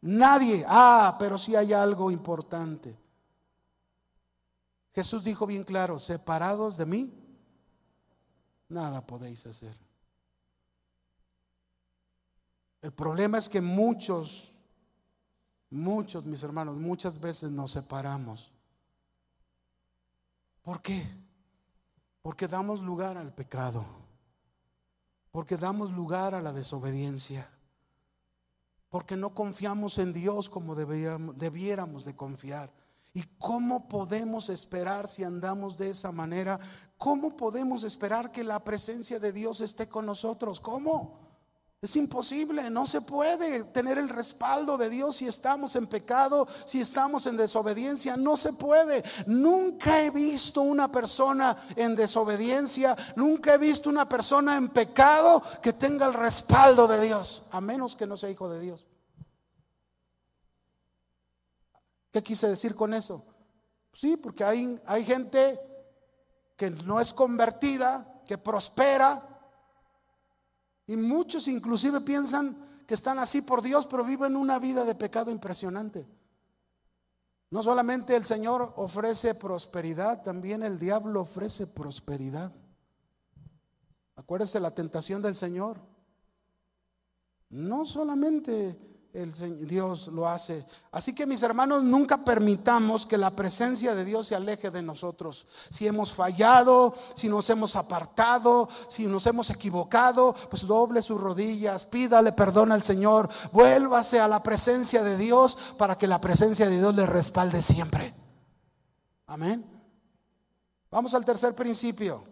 Nadie. Ah, pero si hay algo importante. Jesús dijo bien claro, separados de mí, nada podéis hacer. El problema es que muchos, muchos, mis hermanos, muchas veces nos separamos. ¿Por qué? Porque damos lugar al pecado, porque damos lugar a la desobediencia, porque no confiamos en Dios como debiéramos, de confiar. ¿Y cómo podemos esperar si andamos de esa manera? ¿Cómo podemos esperar que la presencia de Dios esté con nosotros? ¿Cómo? Es imposible, no se puede tener el respaldo de Dios si estamos en pecado, si estamos en desobediencia, no se puede. Nunca he visto una persona en desobediencia, nunca he visto una persona en pecado que tenga el respaldo de Dios, a menos que no sea hijo de Dios. ¿Qué quise decir con eso? Sí, porque hay, hay gente que no es convertida, que prospera, y muchos inclusive piensan que están así por Dios, pero viven una vida de pecado impresionante. No solamente el Señor ofrece prosperidad, también el diablo ofrece prosperidad. Acuérdese la tentación del Señor. No solamente el Dios lo hace. Así que mis hermanos, nunca permitamos que la presencia de Dios se aleje de nosotros. Si hemos fallado, si nos hemos apartado, si nos hemos equivocado, pues doble sus rodillas, pídale perdón al Señor, vuélvase a la presencia de Dios para que la presencia de Dios le respalde siempre. Amén. Vamos al tercer principio.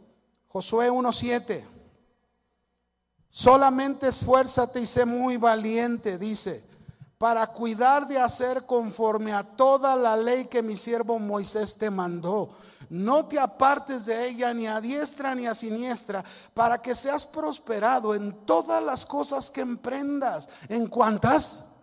Josué 1.7. Solamente esfuérzate y sé muy valiente, dice para cuidar de hacer conforme a toda la ley que mi siervo Moisés te mandó. No te apartes de ella ni a diestra ni a siniestra, para que seas prosperado en todas las cosas que emprendas. ¿En cuantas?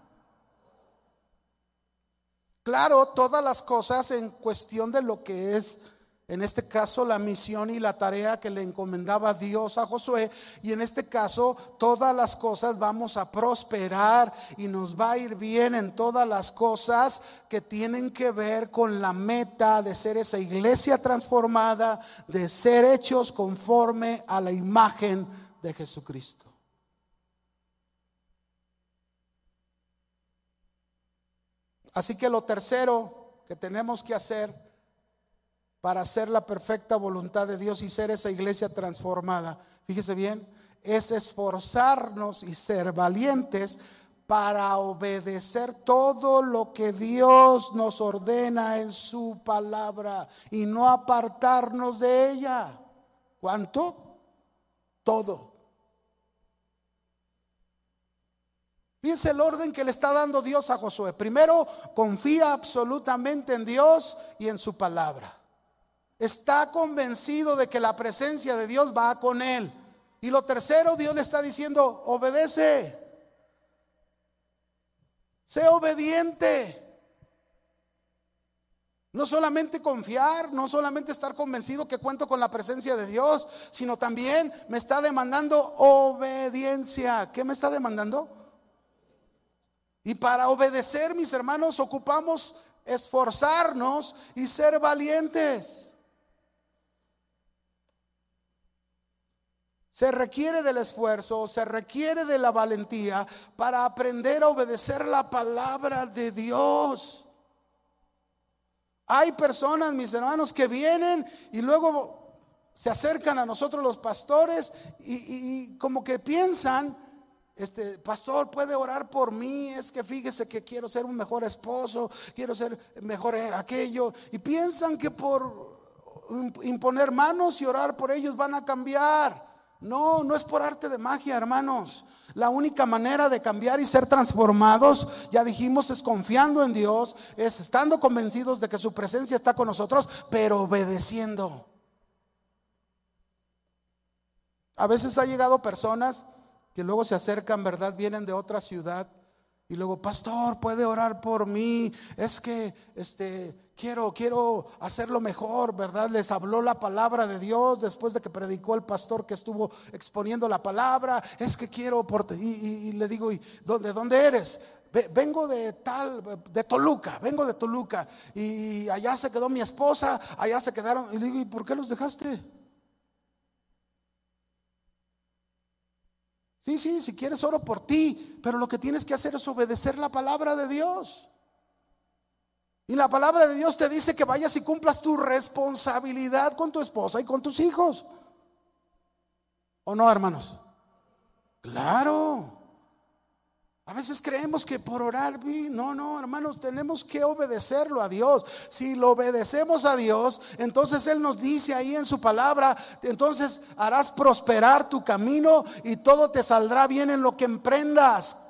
Claro, todas las cosas en cuestión de lo que es en este caso, la misión y la tarea que le encomendaba Dios a Josué. Y en este caso, todas las cosas vamos a prosperar y nos va a ir bien en todas las cosas que tienen que ver con la meta de ser esa iglesia transformada, de ser hechos conforme a la imagen de Jesucristo. Así que lo tercero que tenemos que hacer para hacer la perfecta voluntad de Dios y ser esa iglesia transformada, fíjese bien, es esforzarnos y ser valientes para obedecer todo lo que Dios nos ordena en su palabra y no apartarnos de ella. ¿Cuánto? Todo. Fíjense el orden que le está dando Dios a Josué. Primero, confía absolutamente en Dios y en su palabra. Está convencido de que la presencia de Dios va con él. Y lo tercero, Dios le está diciendo, obedece. Sé obediente. No solamente confiar, no solamente estar convencido que cuento con la presencia de Dios, sino también me está demandando obediencia. ¿Qué me está demandando? Y para obedecer, mis hermanos, ocupamos esforzarnos y ser valientes. Se requiere del esfuerzo, se requiere de la valentía para aprender a obedecer la palabra de Dios. Hay personas, mis hermanos, que vienen y luego se acercan a nosotros los pastores y, como que piensan, este pastor puede orar por mí, es que fíjese que quiero ser un mejor esposo, quiero ser mejor aquello, y piensan que por imponer manos y orar por ellos van a cambiar. No, no es por arte de magia, hermanos. La única manera de cambiar y ser transformados, ya dijimos, es confiando en Dios, es estando convencidos de que su presencia está con nosotros, pero obedeciendo. A veces ha llegado personas que luego se acercan, ¿verdad? Vienen de otra ciudad y luego, pastor, puede orar por mí. Es que, este, quiero, quiero hacerlo mejor, ¿verdad? Les habló la palabra de Dios después de que predicó el pastor que estuvo exponiendo la palabra. Es que quiero por y, y, le digo, ¿y dónde, dónde eres? Vengo de tal, de Toluca, vengo de Toluca. Y allá se quedó mi esposa, allá se quedaron. Y le digo, ¿y por qué los dejaste? Sí, sí, si quieres oro por ti, pero lo que tienes que hacer es obedecer la palabra de Dios. Y la palabra de Dios te dice que vayas y cumplas tu responsabilidad con tu esposa y con tus hijos. ¿O no, hermanos? Claro. A veces creemos que por orar, no, no, hermanos, tenemos que obedecerlo a Dios. Si lo obedecemos a Dios, entonces Él nos dice ahí en su palabra, entonces harás prosperar tu camino y todo te saldrá bien en lo que emprendas.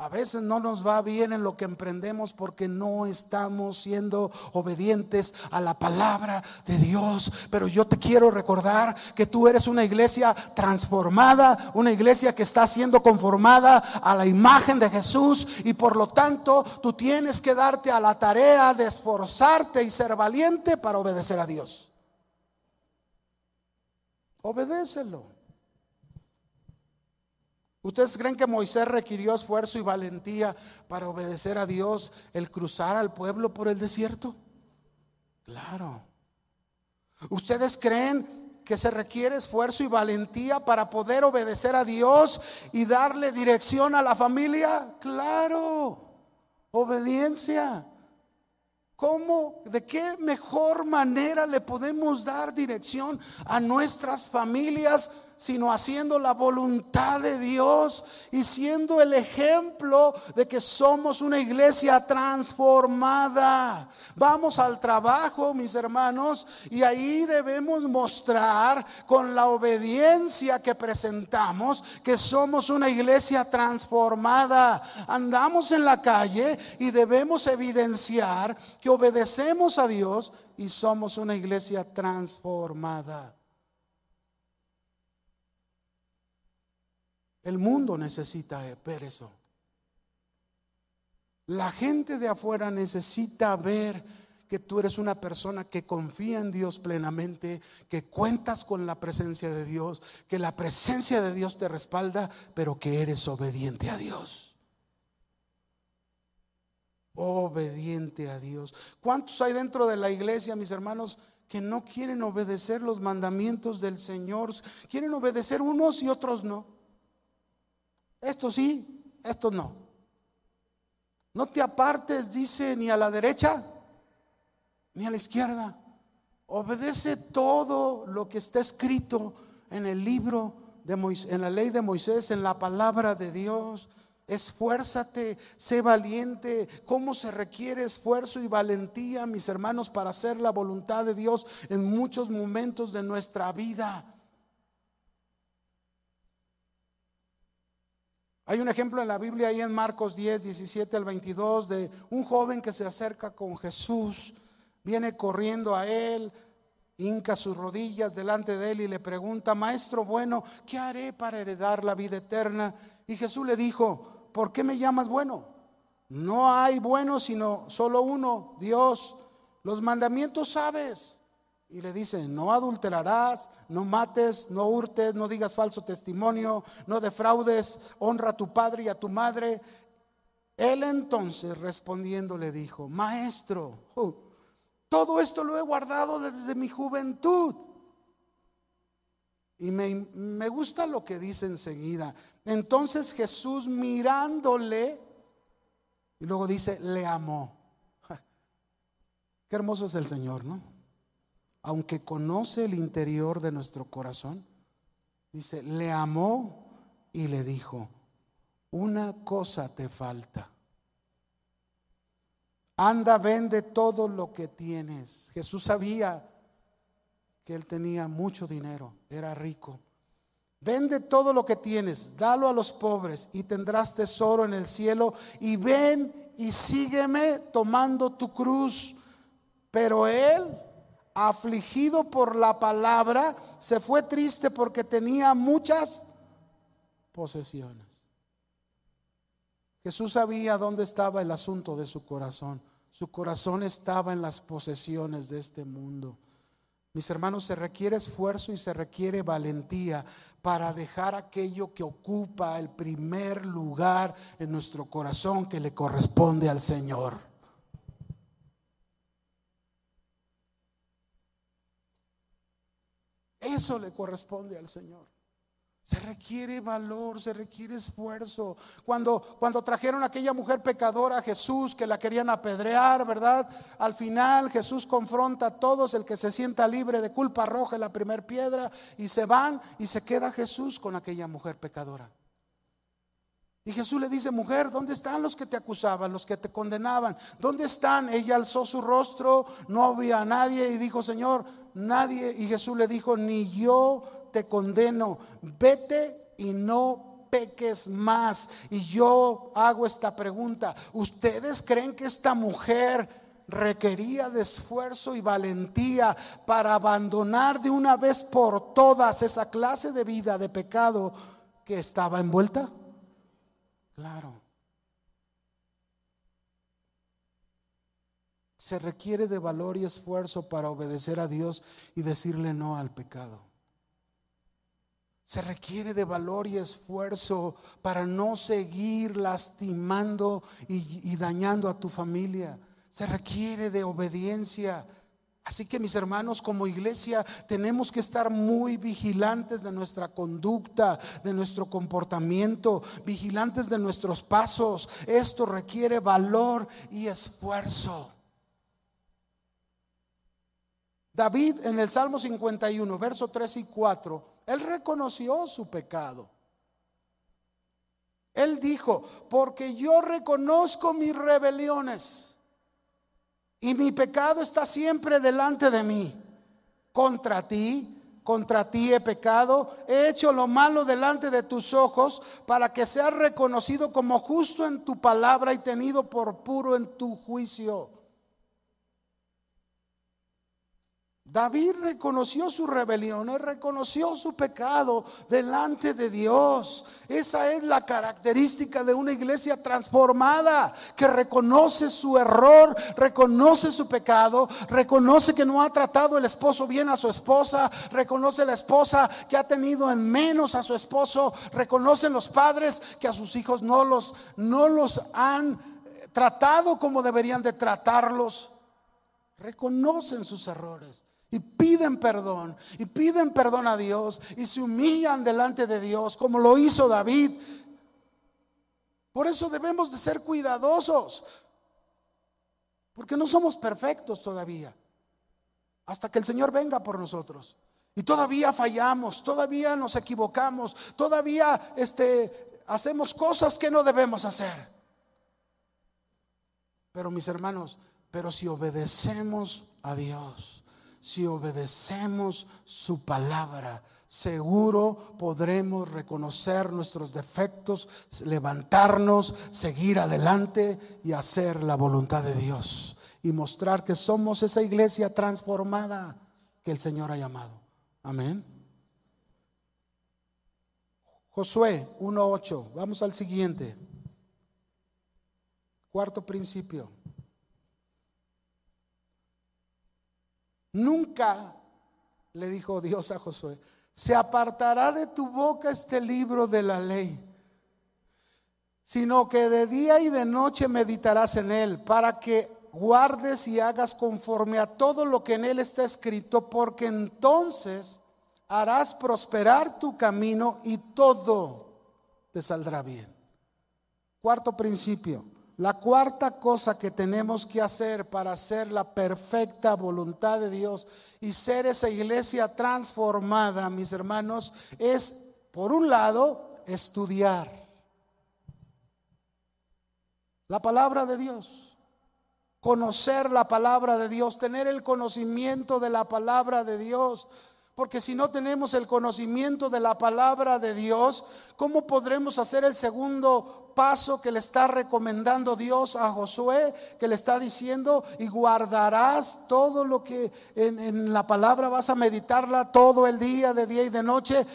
A veces no nos va bien en lo que emprendemos porque no estamos siendo obedientes a la palabra de Dios. Pero yo te quiero recordar que tú eres una iglesia transformada, una iglesia que está siendo conformada a la imagen de Jesús y por lo tanto tú tienes que darte a la tarea de esforzarte y ser valiente para obedecer a Dios. Obedécelo. ¿Ustedes creen que Moisés requirió esfuerzo y valentía para obedecer a Dios el cruzar al pueblo por el desierto? Claro. ¿Ustedes creen que se requiere esfuerzo y valentía para poder obedecer a Dios y darle dirección a la familia? Claro. Obediencia. ¿Cómo, de qué mejor manera le podemos dar dirección a nuestras familias sino haciendo la voluntad de Dios y siendo el ejemplo de que somos una iglesia transformada? Vamos al trabajo, mis hermanos, y ahí debemos mostrar con la obediencia que presentamos que somos una iglesia transformada. Andamos en la calle y debemos evidenciar que obedecemos a Dios y somos una iglesia transformada. El mundo necesita ver eso. La gente de afuera necesita ver que tú eres una persona que confía en Dios plenamente, que cuentas con la presencia de Dios, que la presencia de Dios te respalda, pero que eres obediente a Dios obediente a Dios. ¿Cuántos hay dentro de la iglesia, mis hermanos, que no quieren obedecer los mandamientos del Señor? Quieren obedecer unos y otros no. Esto sí, esto no. No te apartes, dice, ni a la derecha ni a la izquierda. Obedece todo lo que está escrito en el libro de Moisés, en la ley de Moisés, en la palabra de Dios. Esfuérzate, sé valiente. ¿Cómo se requiere esfuerzo y valentía, mis hermanos, para hacer la voluntad de Dios en muchos momentos de nuestra vida? Hay un ejemplo en la Biblia, ahí en Marcos 10, 17 al 22, de un joven que se acerca con Jesús, viene corriendo a él, hinca sus rodillas delante de él y le pregunta, Maestro bueno, ¿qué haré para heredar la vida eterna? Y Jesús le dijo, ¿por qué me llamas bueno? No hay bueno sino solo uno, Dios. Los mandamientos sabes. Y le dice, no adulterarás, no mates, no hurtes, no digas falso testimonio, no defraudes, honra a tu padre y a tu madre. Él entonces respondiendo le dijo, maestro, uh, todo esto lo he guardado desde mi juventud. Y me, me gusta lo que dice enseguida. Entonces Jesús mirándole, y luego dice, le amó. Qué hermoso es el Señor, ¿no? Aunque conoce el interior de nuestro corazón, dice, le amó y le dijo, una cosa te falta. Anda, vende todo lo que tienes. Jesús sabía que él tenía mucho dinero, era rico. Vende todo lo que tienes, dalo a los pobres y tendrás tesoro en el cielo. Y ven y sígueme tomando tu cruz. Pero él, afligido por la palabra, se fue triste porque tenía muchas posesiones. Jesús sabía dónde estaba el asunto de su corazón. Su corazón estaba en las posesiones de este mundo. Mis hermanos, se requiere esfuerzo y se requiere valentía para dejar aquello que ocupa el primer lugar en nuestro corazón que le corresponde al Señor. Eso le corresponde al Señor. Se requiere valor, se requiere esfuerzo. Cuando, cuando trajeron a aquella mujer pecadora a Jesús, que la querían apedrear, ¿verdad? Al final Jesús confronta a todos, el que se sienta libre de culpa roja la primera piedra, y se van y se queda Jesús con aquella mujer pecadora. Y Jesús le dice, mujer, ¿dónde están los que te acusaban, los que te condenaban? ¿Dónde están? Ella alzó su rostro, no había nadie y dijo, Señor, nadie. Y Jesús le dijo, ni yo te condeno, vete y no peques más. Y yo hago esta pregunta, ¿ustedes creen que esta mujer requería de esfuerzo y valentía para abandonar de una vez por todas esa clase de vida de pecado que estaba envuelta? Claro. Se requiere de valor y esfuerzo para obedecer a Dios y decirle no al pecado. Se requiere de valor y esfuerzo para no seguir lastimando y, dañando a tu familia. Se requiere de obediencia. Así que mis hermanos, como iglesia tenemos que estar muy vigilantes de nuestra conducta, de nuestro comportamiento, vigilantes de nuestros pasos. Esto requiere valor y esfuerzo. David en el Salmo 51, verso 3 y 4 él reconoció su pecado. Él dijo, porque yo reconozco mis rebeliones y mi pecado está siempre delante de mí. Contra ti, contra ti he pecado, he hecho lo malo delante de tus ojos para que seas reconocido como justo en tu palabra y tenido por puro en tu juicio. David reconoció su rebelión, él reconoció su pecado delante de Dios. Esa es la característica de una iglesia transformada, que reconoce su error, reconoce su pecado, reconoce que no ha tratado el esposo bien a su esposa, reconoce la esposa que ha tenido en menos a su esposo, reconocen los padres que a sus hijos no los, no los han tratado como deberían de tratarlos. Reconocen sus errores y piden perdón y piden perdón a Dios y se humillan delante de Dios como lo hizo David. Por eso debemos de ser cuidadosos, porque no somos perfectos todavía, hasta que el Señor venga por nosotros. Y todavía fallamos, todavía nos equivocamos, todavía este, hacemos cosas que no debemos hacer. Pero mis hermanos, pero si obedecemos a Dios, si obedecemos su palabra, seguro podremos reconocer nuestros defectos, levantarnos, seguir adelante y hacer la voluntad de Dios y mostrar que somos esa iglesia transformada que el Señor ha llamado. Amén. Josué 1.8, vamos al siguiente. Cuarto principio. Nunca, le dijo Dios a Josué, se apartará de tu boca este libro de la ley, sino que de día y de noche meditarás en él, para que guardes y hagas conforme a todo lo que en él está escrito, porque entonces harás prosperar tu camino y todo te saldrá bien. Cuarto principio, La cuarta cosa que tenemos que hacer para hacer la perfecta voluntad de Dios y ser esa iglesia transformada, mis hermanos, es, por un lado, estudiar la palabra de Dios, conocer la palabra de Dios, tener el conocimiento de la palabra de Dios. Porque si no tenemos el conocimiento de la palabra de Dios, ¿cómo podremos hacer el segundo paso que le está recomendando Dios a Josué, que le está diciendo, y guardarás todo lo que en, la palabra vas a meditarla todo el día, de día y de noche.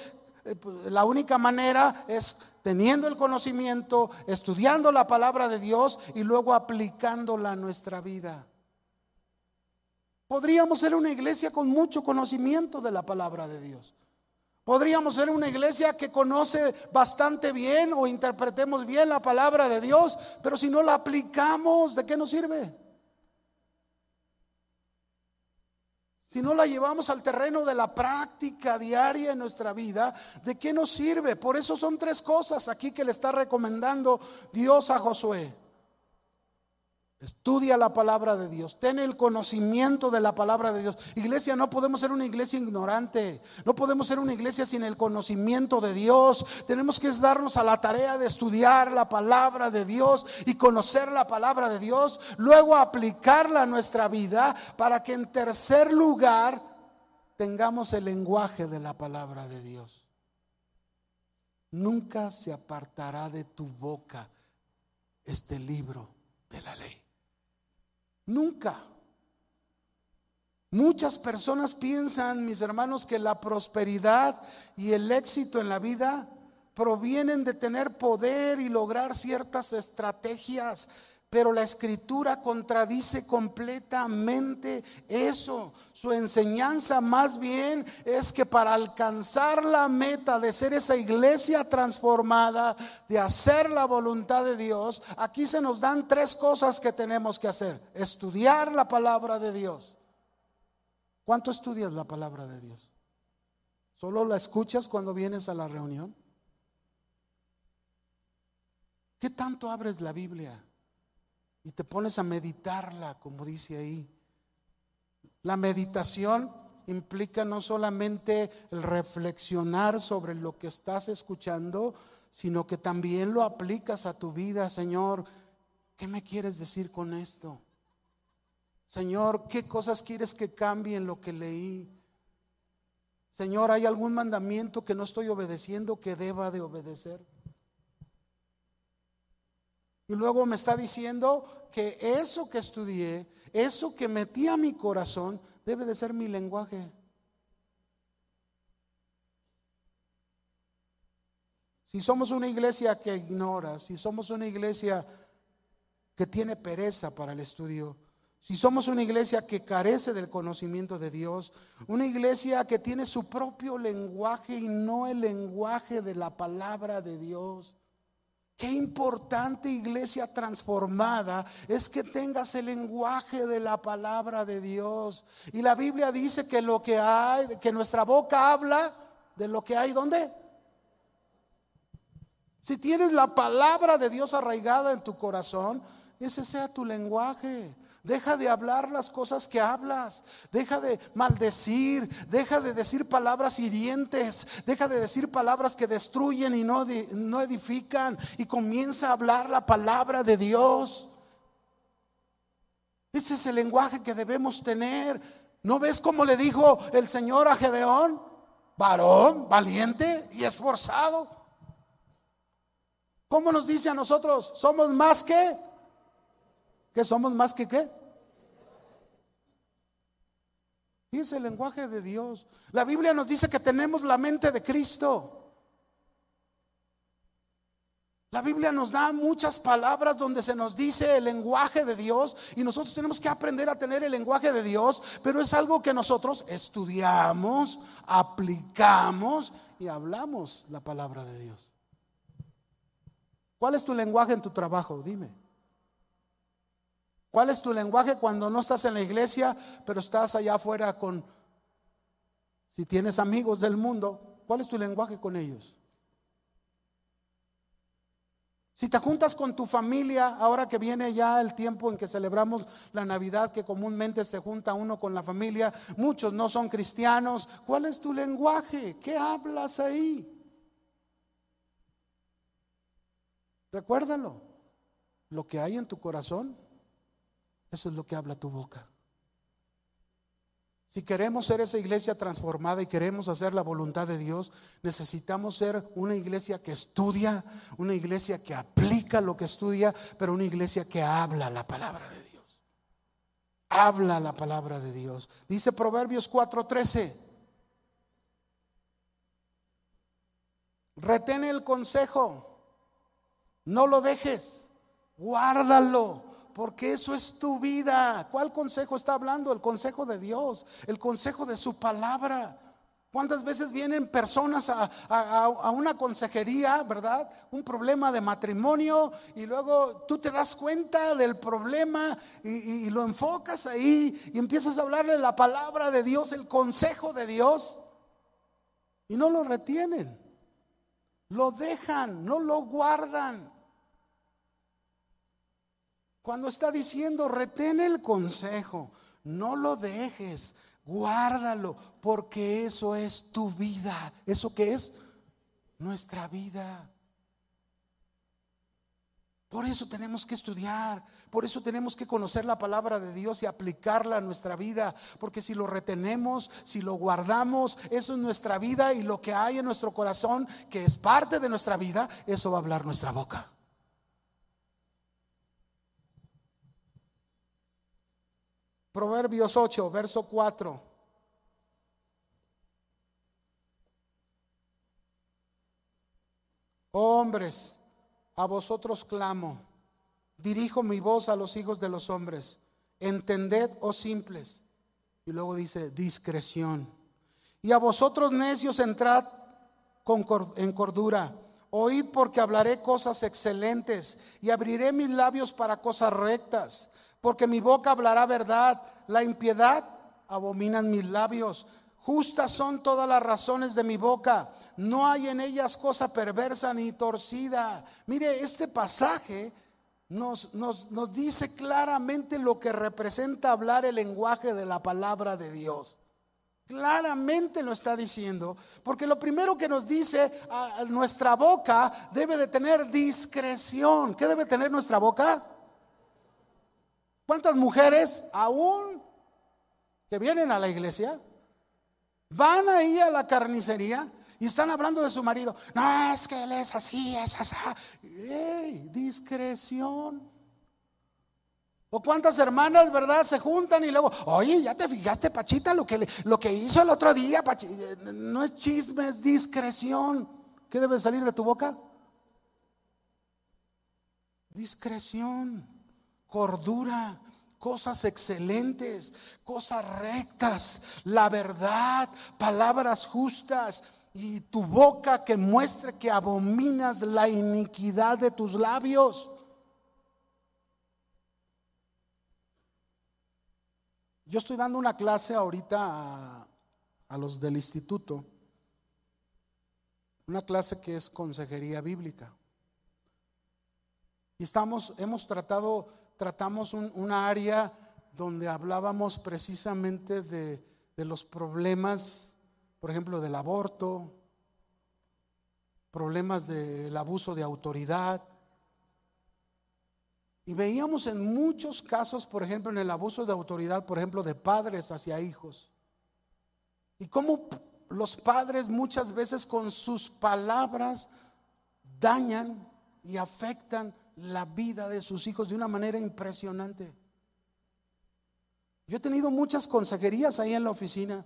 Eh, pues, la única manera es teniendo el conocimiento, estudiando la palabra de Dios y luego aplicándola a nuestra vida. Podríamos ser una iglesia con mucho conocimiento de la palabra de Dios. Podríamos ser una iglesia que conoce bastante bien o interpretemos bien la palabra de Dios, pero si no la aplicamos, ¿de qué nos sirve? Si no la llevamos al terreno de la práctica diaria en nuestra vida, ¿de qué nos sirve? Por eso son tres cosas aquí que le está recomendando Dios a Josué. Estudia la palabra de Dios, ten el conocimiento de la palabra de Dios. Iglesia, no podemos ser una iglesia ignorante, no podemos ser una iglesia sin el conocimiento de Dios. Tenemos que darnos a la tarea de estudiar la palabra de Dios y conocer la palabra de Dios, luego aplicarla a nuestra vida para que en tercer lugar tengamos el lenguaje de la palabra de Dios. Nunca se apartará de tu boca este libro de la ley. Nunca. Muchas personas piensan, mis hermanos, que la prosperidad y el éxito en la vida provienen de tener poder y lograr ciertas estrategias pero la escritura contradice completamente eso. Su enseñanza más bien es que para alcanzar la meta de ser esa iglesia transformada, de hacer la voluntad de Dios, aquí se nos dan tres cosas que tenemos que hacer. Estudiar la palabra de Dios. ¿Cuánto estudias la palabra de Dios? ¿Solo la escuchas cuando vienes a la reunión? ¿Qué tanto abres la Biblia? Y te pones a meditarla, como dice ahí. La meditación implica no solamente el reflexionar sobre lo que estás escuchando, sino que también lo aplicas a tu vida, Señor. ¿Qué me quieres decir con esto? Señor, ¿qué cosas quieres que cambie en lo que leí? Señor, ¿hay algún mandamiento que no estoy obedeciendo que deba de obedecer? Y luego me está diciendo que eso que estudié, eso que metí a mi corazón, debe de ser mi lenguaje. Si somos una iglesia que ignora, si somos una iglesia que tiene pereza para el estudio, si somos una iglesia que carece del conocimiento de Dios, una iglesia que tiene su propio lenguaje y no el lenguaje de la palabra de Dios, Qué importante iglesia transformada es que tengas el lenguaje de la palabra de Dios. Y la Biblia dice que lo que hay, que nuestra boca habla de lo que hay, ¿dónde? Si tienes la palabra de Dios arraigada en tu corazón, ese sea tu lenguaje. Deja de hablar las cosas que hablas. Deja de maldecir. Deja de decir palabras hirientes. Deja de decir palabras que destruyen y no, edifican. Y comienza a hablar la palabra de Dios. Ese es el lenguaje que debemos tener. ¿No ves cómo le dijo el Señor a Gedeón? Varón, valiente y esforzado. ¿Cómo nos dice a nosotros? Somos más que ¿Que somos más que qué? Y es el lenguaje de Dios. La Biblia nos dice que tenemos la mente de Cristo. La Biblia nos da muchas palabras donde se nos dice el lenguaje de Dios y nosotros tenemos que aprender a tener el lenguaje de Dios, pero es algo que nosotros estudiamos, aplicamos y hablamos la palabra de Dios. ¿Cuál es tu lenguaje en tu trabajo? Dime. ¿Cuál es tu lenguaje cuando no estás en la iglesia, pero estás allá afuera con, si tienes amigos del mundo, ¿cuál es tu lenguaje con ellos? Si te juntas con tu familia, ahora que viene ya el tiempo en que celebramos la Navidad, que comúnmente se junta uno con la familia, muchos no son cristianos, ¿cuál es tu lenguaje? ¿Qué hablas ahí? Recuérdalo, lo que hay en tu corazón, eso es lo que habla tu boca. Si queremos ser esa iglesia transformada y queremos hacer la voluntad de Dios, necesitamos ser una iglesia que estudia, una iglesia que aplica lo que estudia, pero una iglesia que habla la palabra de Dios. Habla la palabra de Dios. Dice Proverbios 4:13. Retén el consejo, no lo dejes, guárdalo porque eso es tu vida. ¿Cuál consejo está hablando? El consejo de Dios, el consejo de su palabra. ¿Cuántas veces vienen personas a, una consejería, verdad? Un problema de matrimonio y luego tú te das cuenta del problema y, y lo enfocas ahí y empiezas a hablarle la palabra de Dios, el consejo de Dios y no lo retienen, lo dejan, no lo guardan. Cuando está diciendo, retén el consejo, no lo dejes, guárdalo, porque eso es tu vida. ¿Eso qué es? Nuestra vida. Por eso tenemos que estudiar, por eso tenemos que conocer la palabra de Dios y aplicarla a nuestra vida, porque si lo retenemos, si lo guardamos, eso es nuestra vida y lo que hay en nuestro corazón, que es parte de nuestra vida, eso va a hablar nuestra boca. Proverbios 8, verso 4. Hombres, a vosotros clamo, dirijo mi voz a los hijos de los hombres, entended, oh simples. Y luego dice, discreción. Y a vosotros necios entrad con, en cordura. Oíd porque hablaré cosas excelentes y abriré mis labios para cosas rectas porque mi boca hablará verdad, la impiedad abominan mis labios. Justas son todas las razones de mi boca, no hay en ellas cosa perversa ni torcida. Mire, este pasaje nos, nos, nos dice claramente lo que representa hablar el lenguaje de la palabra de Dios. Claramente lo está diciendo, porque lo primero que nos dice, a nuestra boca debe de tener discreción. ¿Qué debe tener nuestra boca? ¿Cuántas mujeres aún que vienen a la iglesia van ahí a la carnicería y están hablando de su marido? No, es que él es así, es así. ¡Ey! Discreción. O cuántas hermanas, ¿verdad? Se juntan y luego, oye, ya te fijaste, Pachita, lo que, lo que hizo el otro día, no es chisme, es discreción. ¿Qué debe salir de tu boca? Discreción cordura, cosas excelentes, cosas rectas, la verdad, palabras justas y tu boca que muestre que abominas la iniquidad de tus labios. Yo estoy dando una clase ahorita a, los del instituto, una clase que es consejería bíblica. Y estamos, hemos tratado tratamos un, una área donde hablábamos precisamente de, de los problemas, por ejemplo, del aborto, problemas del abuso de autoridad. Y veíamos en muchos casos, por ejemplo, en el abuso de autoridad, por ejemplo, de padres hacia hijos. Y cómo los padres muchas veces con sus palabras dañan y afectan la vida de sus hijos de una manera impresionante. Yo he tenido muchas consejerías ahí en la oficina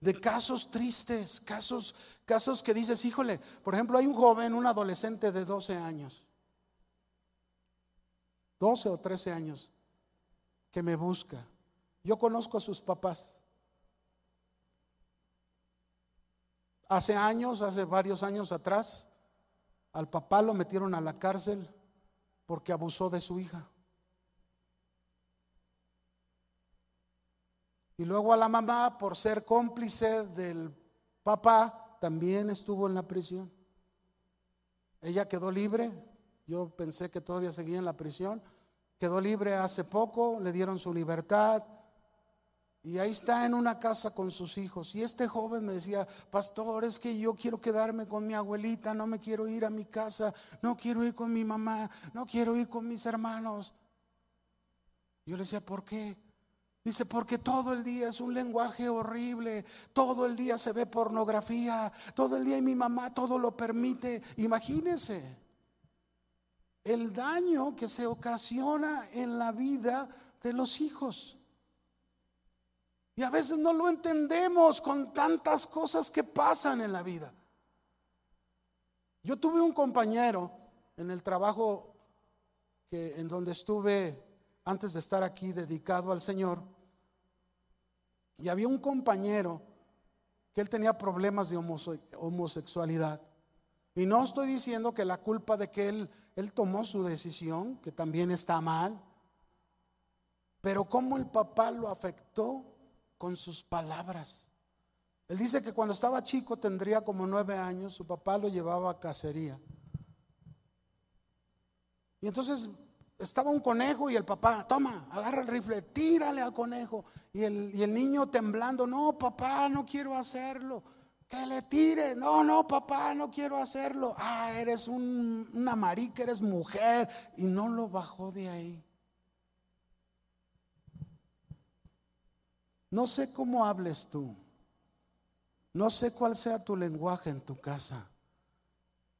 de casos tristes, casos, casos que dices, híjole, por ejemplo, hay un joven, un adolescente de 12 años, 12 o 13 años, que me busca. Yo conozco a sus papás. Hace años, hace varios años atrás, al papá lo metieron a la cárcel porque abusó de su hija. Y luego a la mamá, por ser cómplice del papá, también estuvo en la prisión. Ella quedó libre Yo pensé que todavía seguía en la prisión. Quedó libre hace poco, le dieron su libertad. Y ahí está en una casa con sus hijos. Y este joven me decía, pastor, es que yo quiero quedarme con mi abuelita, no me quiero ir a mi casa, no quiero ir con mi mamá, no quiero ir con mis hermanos. Yo le decía, ¿por qué? Dice, porque todo el día es un lenguaje horrible, todo el día se ve pornografía, todo el día y mi mamá todo lo permite. Imagínense el daño que se ocasiona en la vida de los hijos. Y a veces no lo entendemos con tantas cosas que pasan en la vida. Yo tuve un compañero en el trabajo que en donde estuve antes de estar aquí dedicado al Señor. Y había un compañero que él tenía problemas de homosexualidad. Y no estoy diciendo que la culpa de que él, él tomó su decisión, que también está mal, pero cómo el papá lo afectó con sus palabras. Él dice que cuando estaba chico, tendría como nueve años, su papá lo llevaba a cacería. Y entonces estaba un conejo y el papá, toma, agarra el rifle, tírale al conejo. Y el, y el niño temblando, no, papá, no quiero hacerlo. Que le tire. No, no, papá, no quiero hacerlo. Ah, eres un, una marica, eres mujer. Y no lo bajó de ahí. No sé cómo hables tú. No sé cuál sea tu lenguaje en tu casa.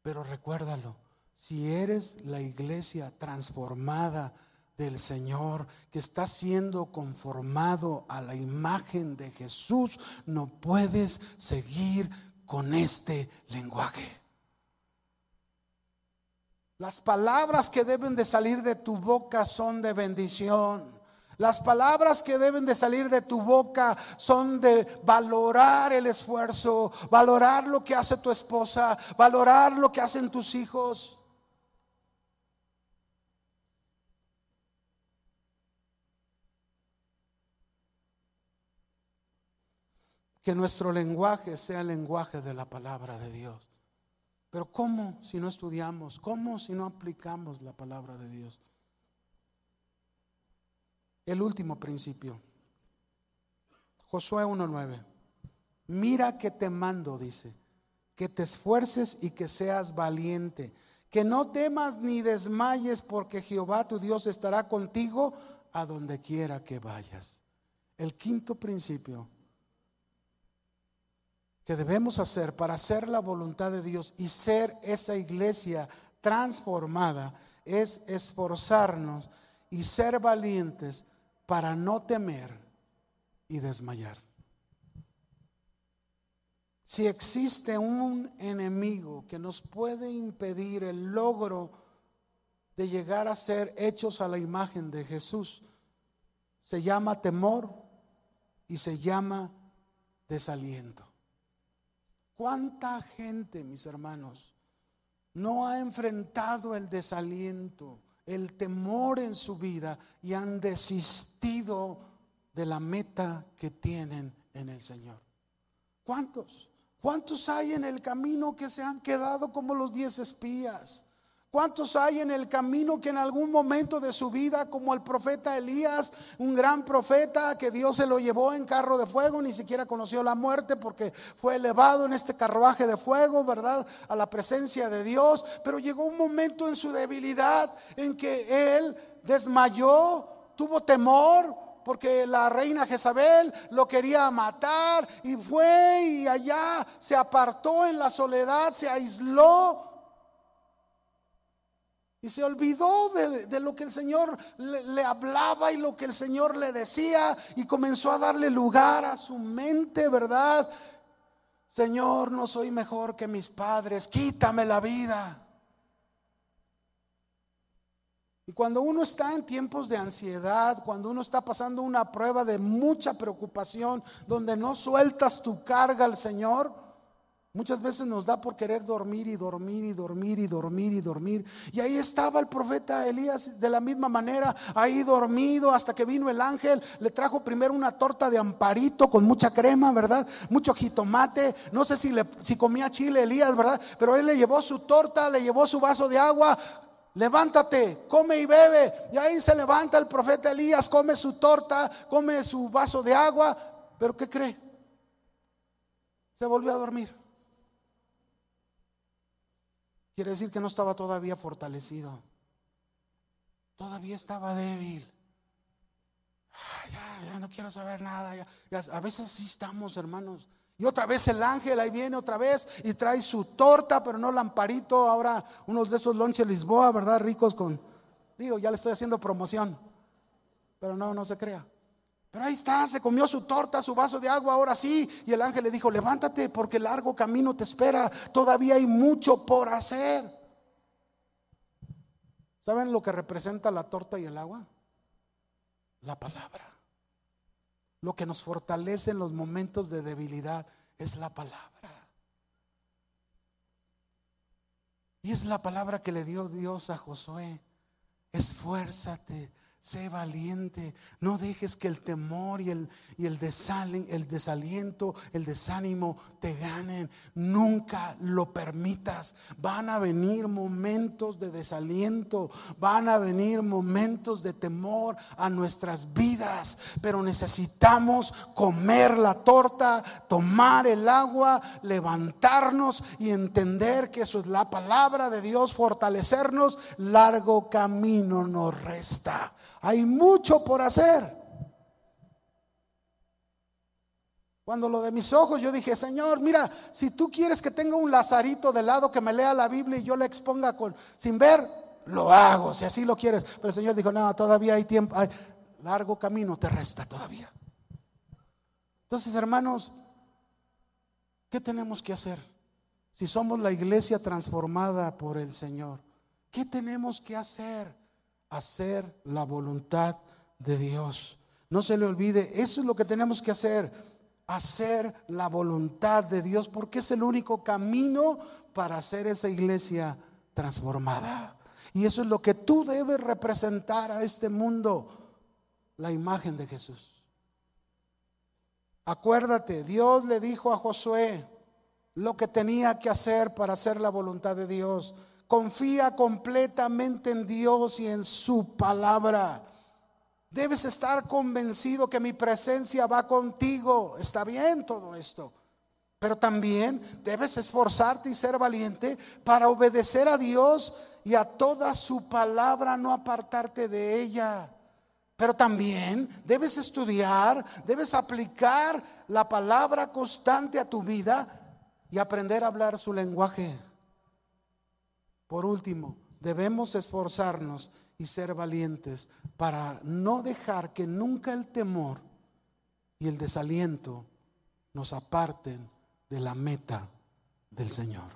Pero recuérdalo. Si eres la iglesia transformada del Señor, que está siendo conformado a la imagen de Jesús, no puedes seguir con este lenguaje. Las palabras que deben de salir de tu boca son de bendición. Las palabras que deben de salir de tu boca son de valorar el esfuerzo, valorar lo que hace tu esposa, valorar lo que hacen tus hijos. Que nuestro lenguaje sea el lenguaje de la palabra de Dios. Pero ¿cómo si no estudiamos? ¿Cómo si no aplicamos la palabra de Dios? El último principio. Josué 1.9. Mira que te mando, dice, que te esfuerces y que seas valiente, que no temas ni desmayes, porque Jehová tu Dios estará contigo a donde quiera que vayas. El quinto principio que debemos hacer para hacer la voluntad de Dios y ser esa iglesia transformada es esforzarnos y ser valientes para no temer y desmayar. Si existe un enemigo que nos puede impedir el logro de llegar a ser hechos a la imagen de Jesús, se llama temor y se llama desaliento. ¿Cuánta gente, mis hermanos, no ha enfrentado el desaliento? El temor en su vida y han desistido de la meta que tienen en el Señor. ¿Cuántos? ¿Cuántos hay en el camino que se han quedado como los diez espías? ¿Cuántos hay en el camino que en algún momento de su vida, como el profeta Elías, un gran profeta que Dios se lo llevó en carro de fuego, ni siquiera conoció la muerte porque fue elevado en este carruaje de fuego, ¿verdad? A la presencia de Dios. Pero llegó un momento en su debilidad en que él desmayó, tuvo temor, porque la reina Jezabel lo quería matar y fue y allá se apartó en la soledad, se aisló y se olvidó de, lo que el Señor le, le, hablaba y lo que el Señor le decía y comenzó a darle lugar a su mente, ¿verdad? Señor, no soy mejor que mis padres, quítame la vida. Y cuando uno está en tiempos de ansiedad, cuando uno está pasando una prueba de mucha preocupación, donde no sueltas tu carga al Señor, Muchas veces nos da por querer dormir y dormir y dormir y dormir y dormir. Y ahí estaba el profeta Elías de la misma manera, ahí dormido hasta que vino el ángel. Le trajo primero una torta de amparito con mucha crema, ¿verdad? Mucho jitomate. No sé si, le, si comía chile Elías, ¿verdad? Pero él le llevó su torta, le llevó su vaso de agua. levántate, come y bebe. Y ahí se levanta el profeta Elías, come su torta, come su vaso de agua. Pero ¿qué cree? Se volvió a dormir. Quiere decir que no estaba todavía fortalecido. Todavía estaba débil. ya, no quiero saber nada. a veces sí estamos, hermanos. Y otra vez el ángel ahí viene otra vez y trae su torta, pero no lamparito. Ahora unos de esos lonches Lisboa, ¿verdad? Ricos con, digo, ya le estoy haciendo promoción. Pero no, no se crea. Pero ahí está, se comió su torta, su vaso de agua, ahora sí. Y el ángel le dijo, levántate porque largo camino te espera. Todavía hay mucho por hacer. ¿Saben lo que representa la torta y el agua? La palabra. Lo que nos fortalece en los momentos de debilidad es la palabra. Y es la palabra que le dio Dios a Josué. Esfuérzate, Sé valiente, no dejes que el temor y el, y el, el desaliento, el desánimo te ganen. Nunca lo permitas. Van a venir momentos de desaliento, van a venir momentos de temor a nuestras vidas, pero necesitamos comer la torta, tomar el agua, levantarnos y entender que eso es la palabra de Dios, fortalecernos. Largo camino nos resta. Hay mucho por hacer. Cuando lo de mis ojos, yo dije, Señor, mira, si tú quieres que tenga un lazarito de lado que me lea la Biblia y yo le exponga con, sin ver, lo hago, si así lo quieres. Pero el Señor dijo, no, todavía hay tiempo, hay largo camino te resta todavía. Entonces, hermanos, ¿qué tenemos que hacer? Si somos la iglesia transformada por el Señor, ¿qué tenemos que hacer? Hacer la voluntad de Dios. No se le olvide, eso es lo que tenemos que hacer, hacer la voluntad de Dios, porque es el único camino para hacer esa iglesia transformada. Y eso es lo que tú debes representar a este mundo, la imagen de Jesús. Acuérdate, Dios le dijo a Josué lo que tenía que hacer para hacer la voluntad de Dios. Confía completamente en Dios y en su palabra. Debes estar convencido que mi presencia va contigo. Está bien todo esto. Pero también debes esforzarte y ser valiente para obedecer a Dios y a toda su palabra, no apartarte de ella. Pero también debes estudiar, debes aplicar la palabra constante a tu vida y aprender a hablar su lenguaje. Por último, debemos esforzarnos y ser valientes para no dejar que nunca el temor y el desaliento nos aparten de la meta del Señor.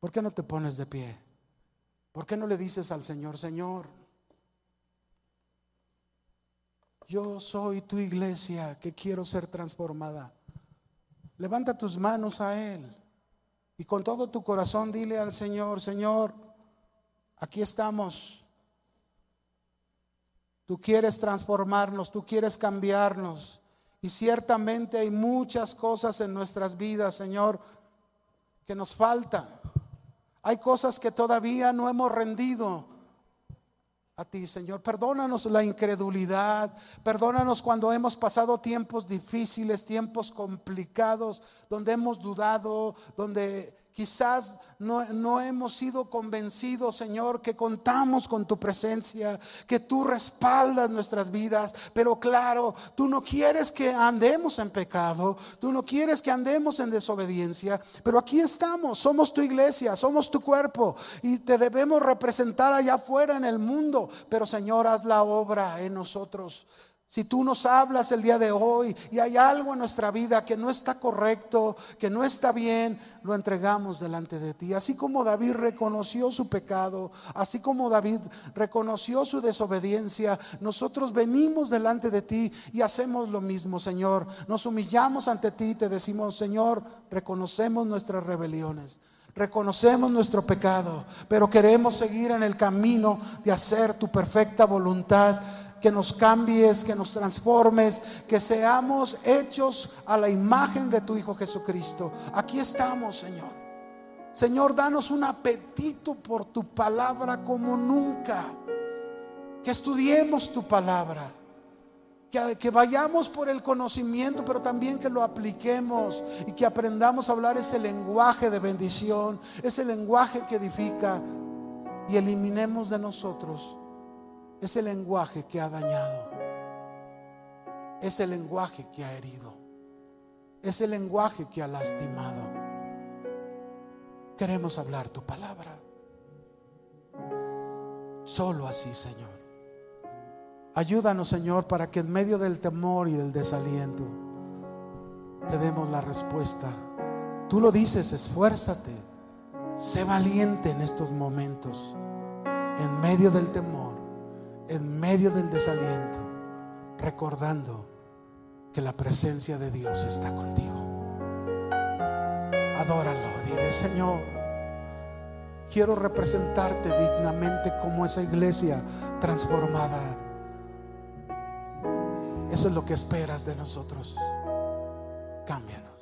¿Por qué no te pones de pie? ¿Por qué no le dices al Señor, Señor, yo soy tu iglesia que quiero ser transformada? Levanta tus manos a Él. Y con todo tu corazón dile al Señor, Señor, aquí estamos. Tú quieres transformarnos, tú quieres cambiarnos. Y ciertamente hay muchas cosas en nuestras vidas, Señor, que nos faltan. Hay cosas que todavía no hemos rendido a ti, Señor. Perdónanos la incredulidad. Perdónanos cuando hemos pasado tiempos difíciles, tiempos complicados, donde hemos dudado, donde Quizás no, hemos sido convencidos, Señor, que contamos con tu presencia, que tú respaldas nuestras vidas. Pero claro, tú no quieres que andemos en pecado, tú no quieres que andemos en desobediencia. Pero aquí estamos, somos tu iglesia, somos tu cuerpo y te debemos representar allá afuera en el mundo. Pero Señor, haz la obra en nosotros. Si tú nos hablas el día de hoy y hay algo en nuestra vida que no está correcto, que no está bien, lo entregamos delante de ti. Así como David reconoció su pecado, así como David reconoció su desobediencia, nosotros venimos delante de ti y hacemos lo mismo, Señor. Nos humillamos ante ti y te decimos, Señor, reconocemos nuestras rebeliones. Reconocemos nuestro pecado, pero queremos seguir en el camino de hacer tu perfecta voluntad que nos cambies, que nos transformes, que seamos hechos a la imagen de tu Hijo Jesucristo. Aquí estamos, Señor. Señor, danos un apetito por tu palabra como nunca. Que estudiemos tu palabra. Que, vayamos por el conocimiento, pero también que lo apliquemos y que aprendamos a hablar ese lenguaje de bendición, ese lenguaje que edifica y eliminemos de nosotros ese lenguaje que ha dañado, ese lenguaje que ha herido, ese lenguaje que ha lastimado. Queremos hablar tu palabra. Solo así, Señor. Ayúdanos, Señor, para que en medio del temor y del desaliento te demos la respuesta. Tú lo dices, esfuérzate, sé valiente en estos momentos, en medio del temor, en medio del desaliento, recordando que la presencia de Dios está contigo. Adóralo, dile, Señor, quiero representarte dignamente como esa iglesia transformada. Eso es lo que esperas de nosotros. Cámbianos.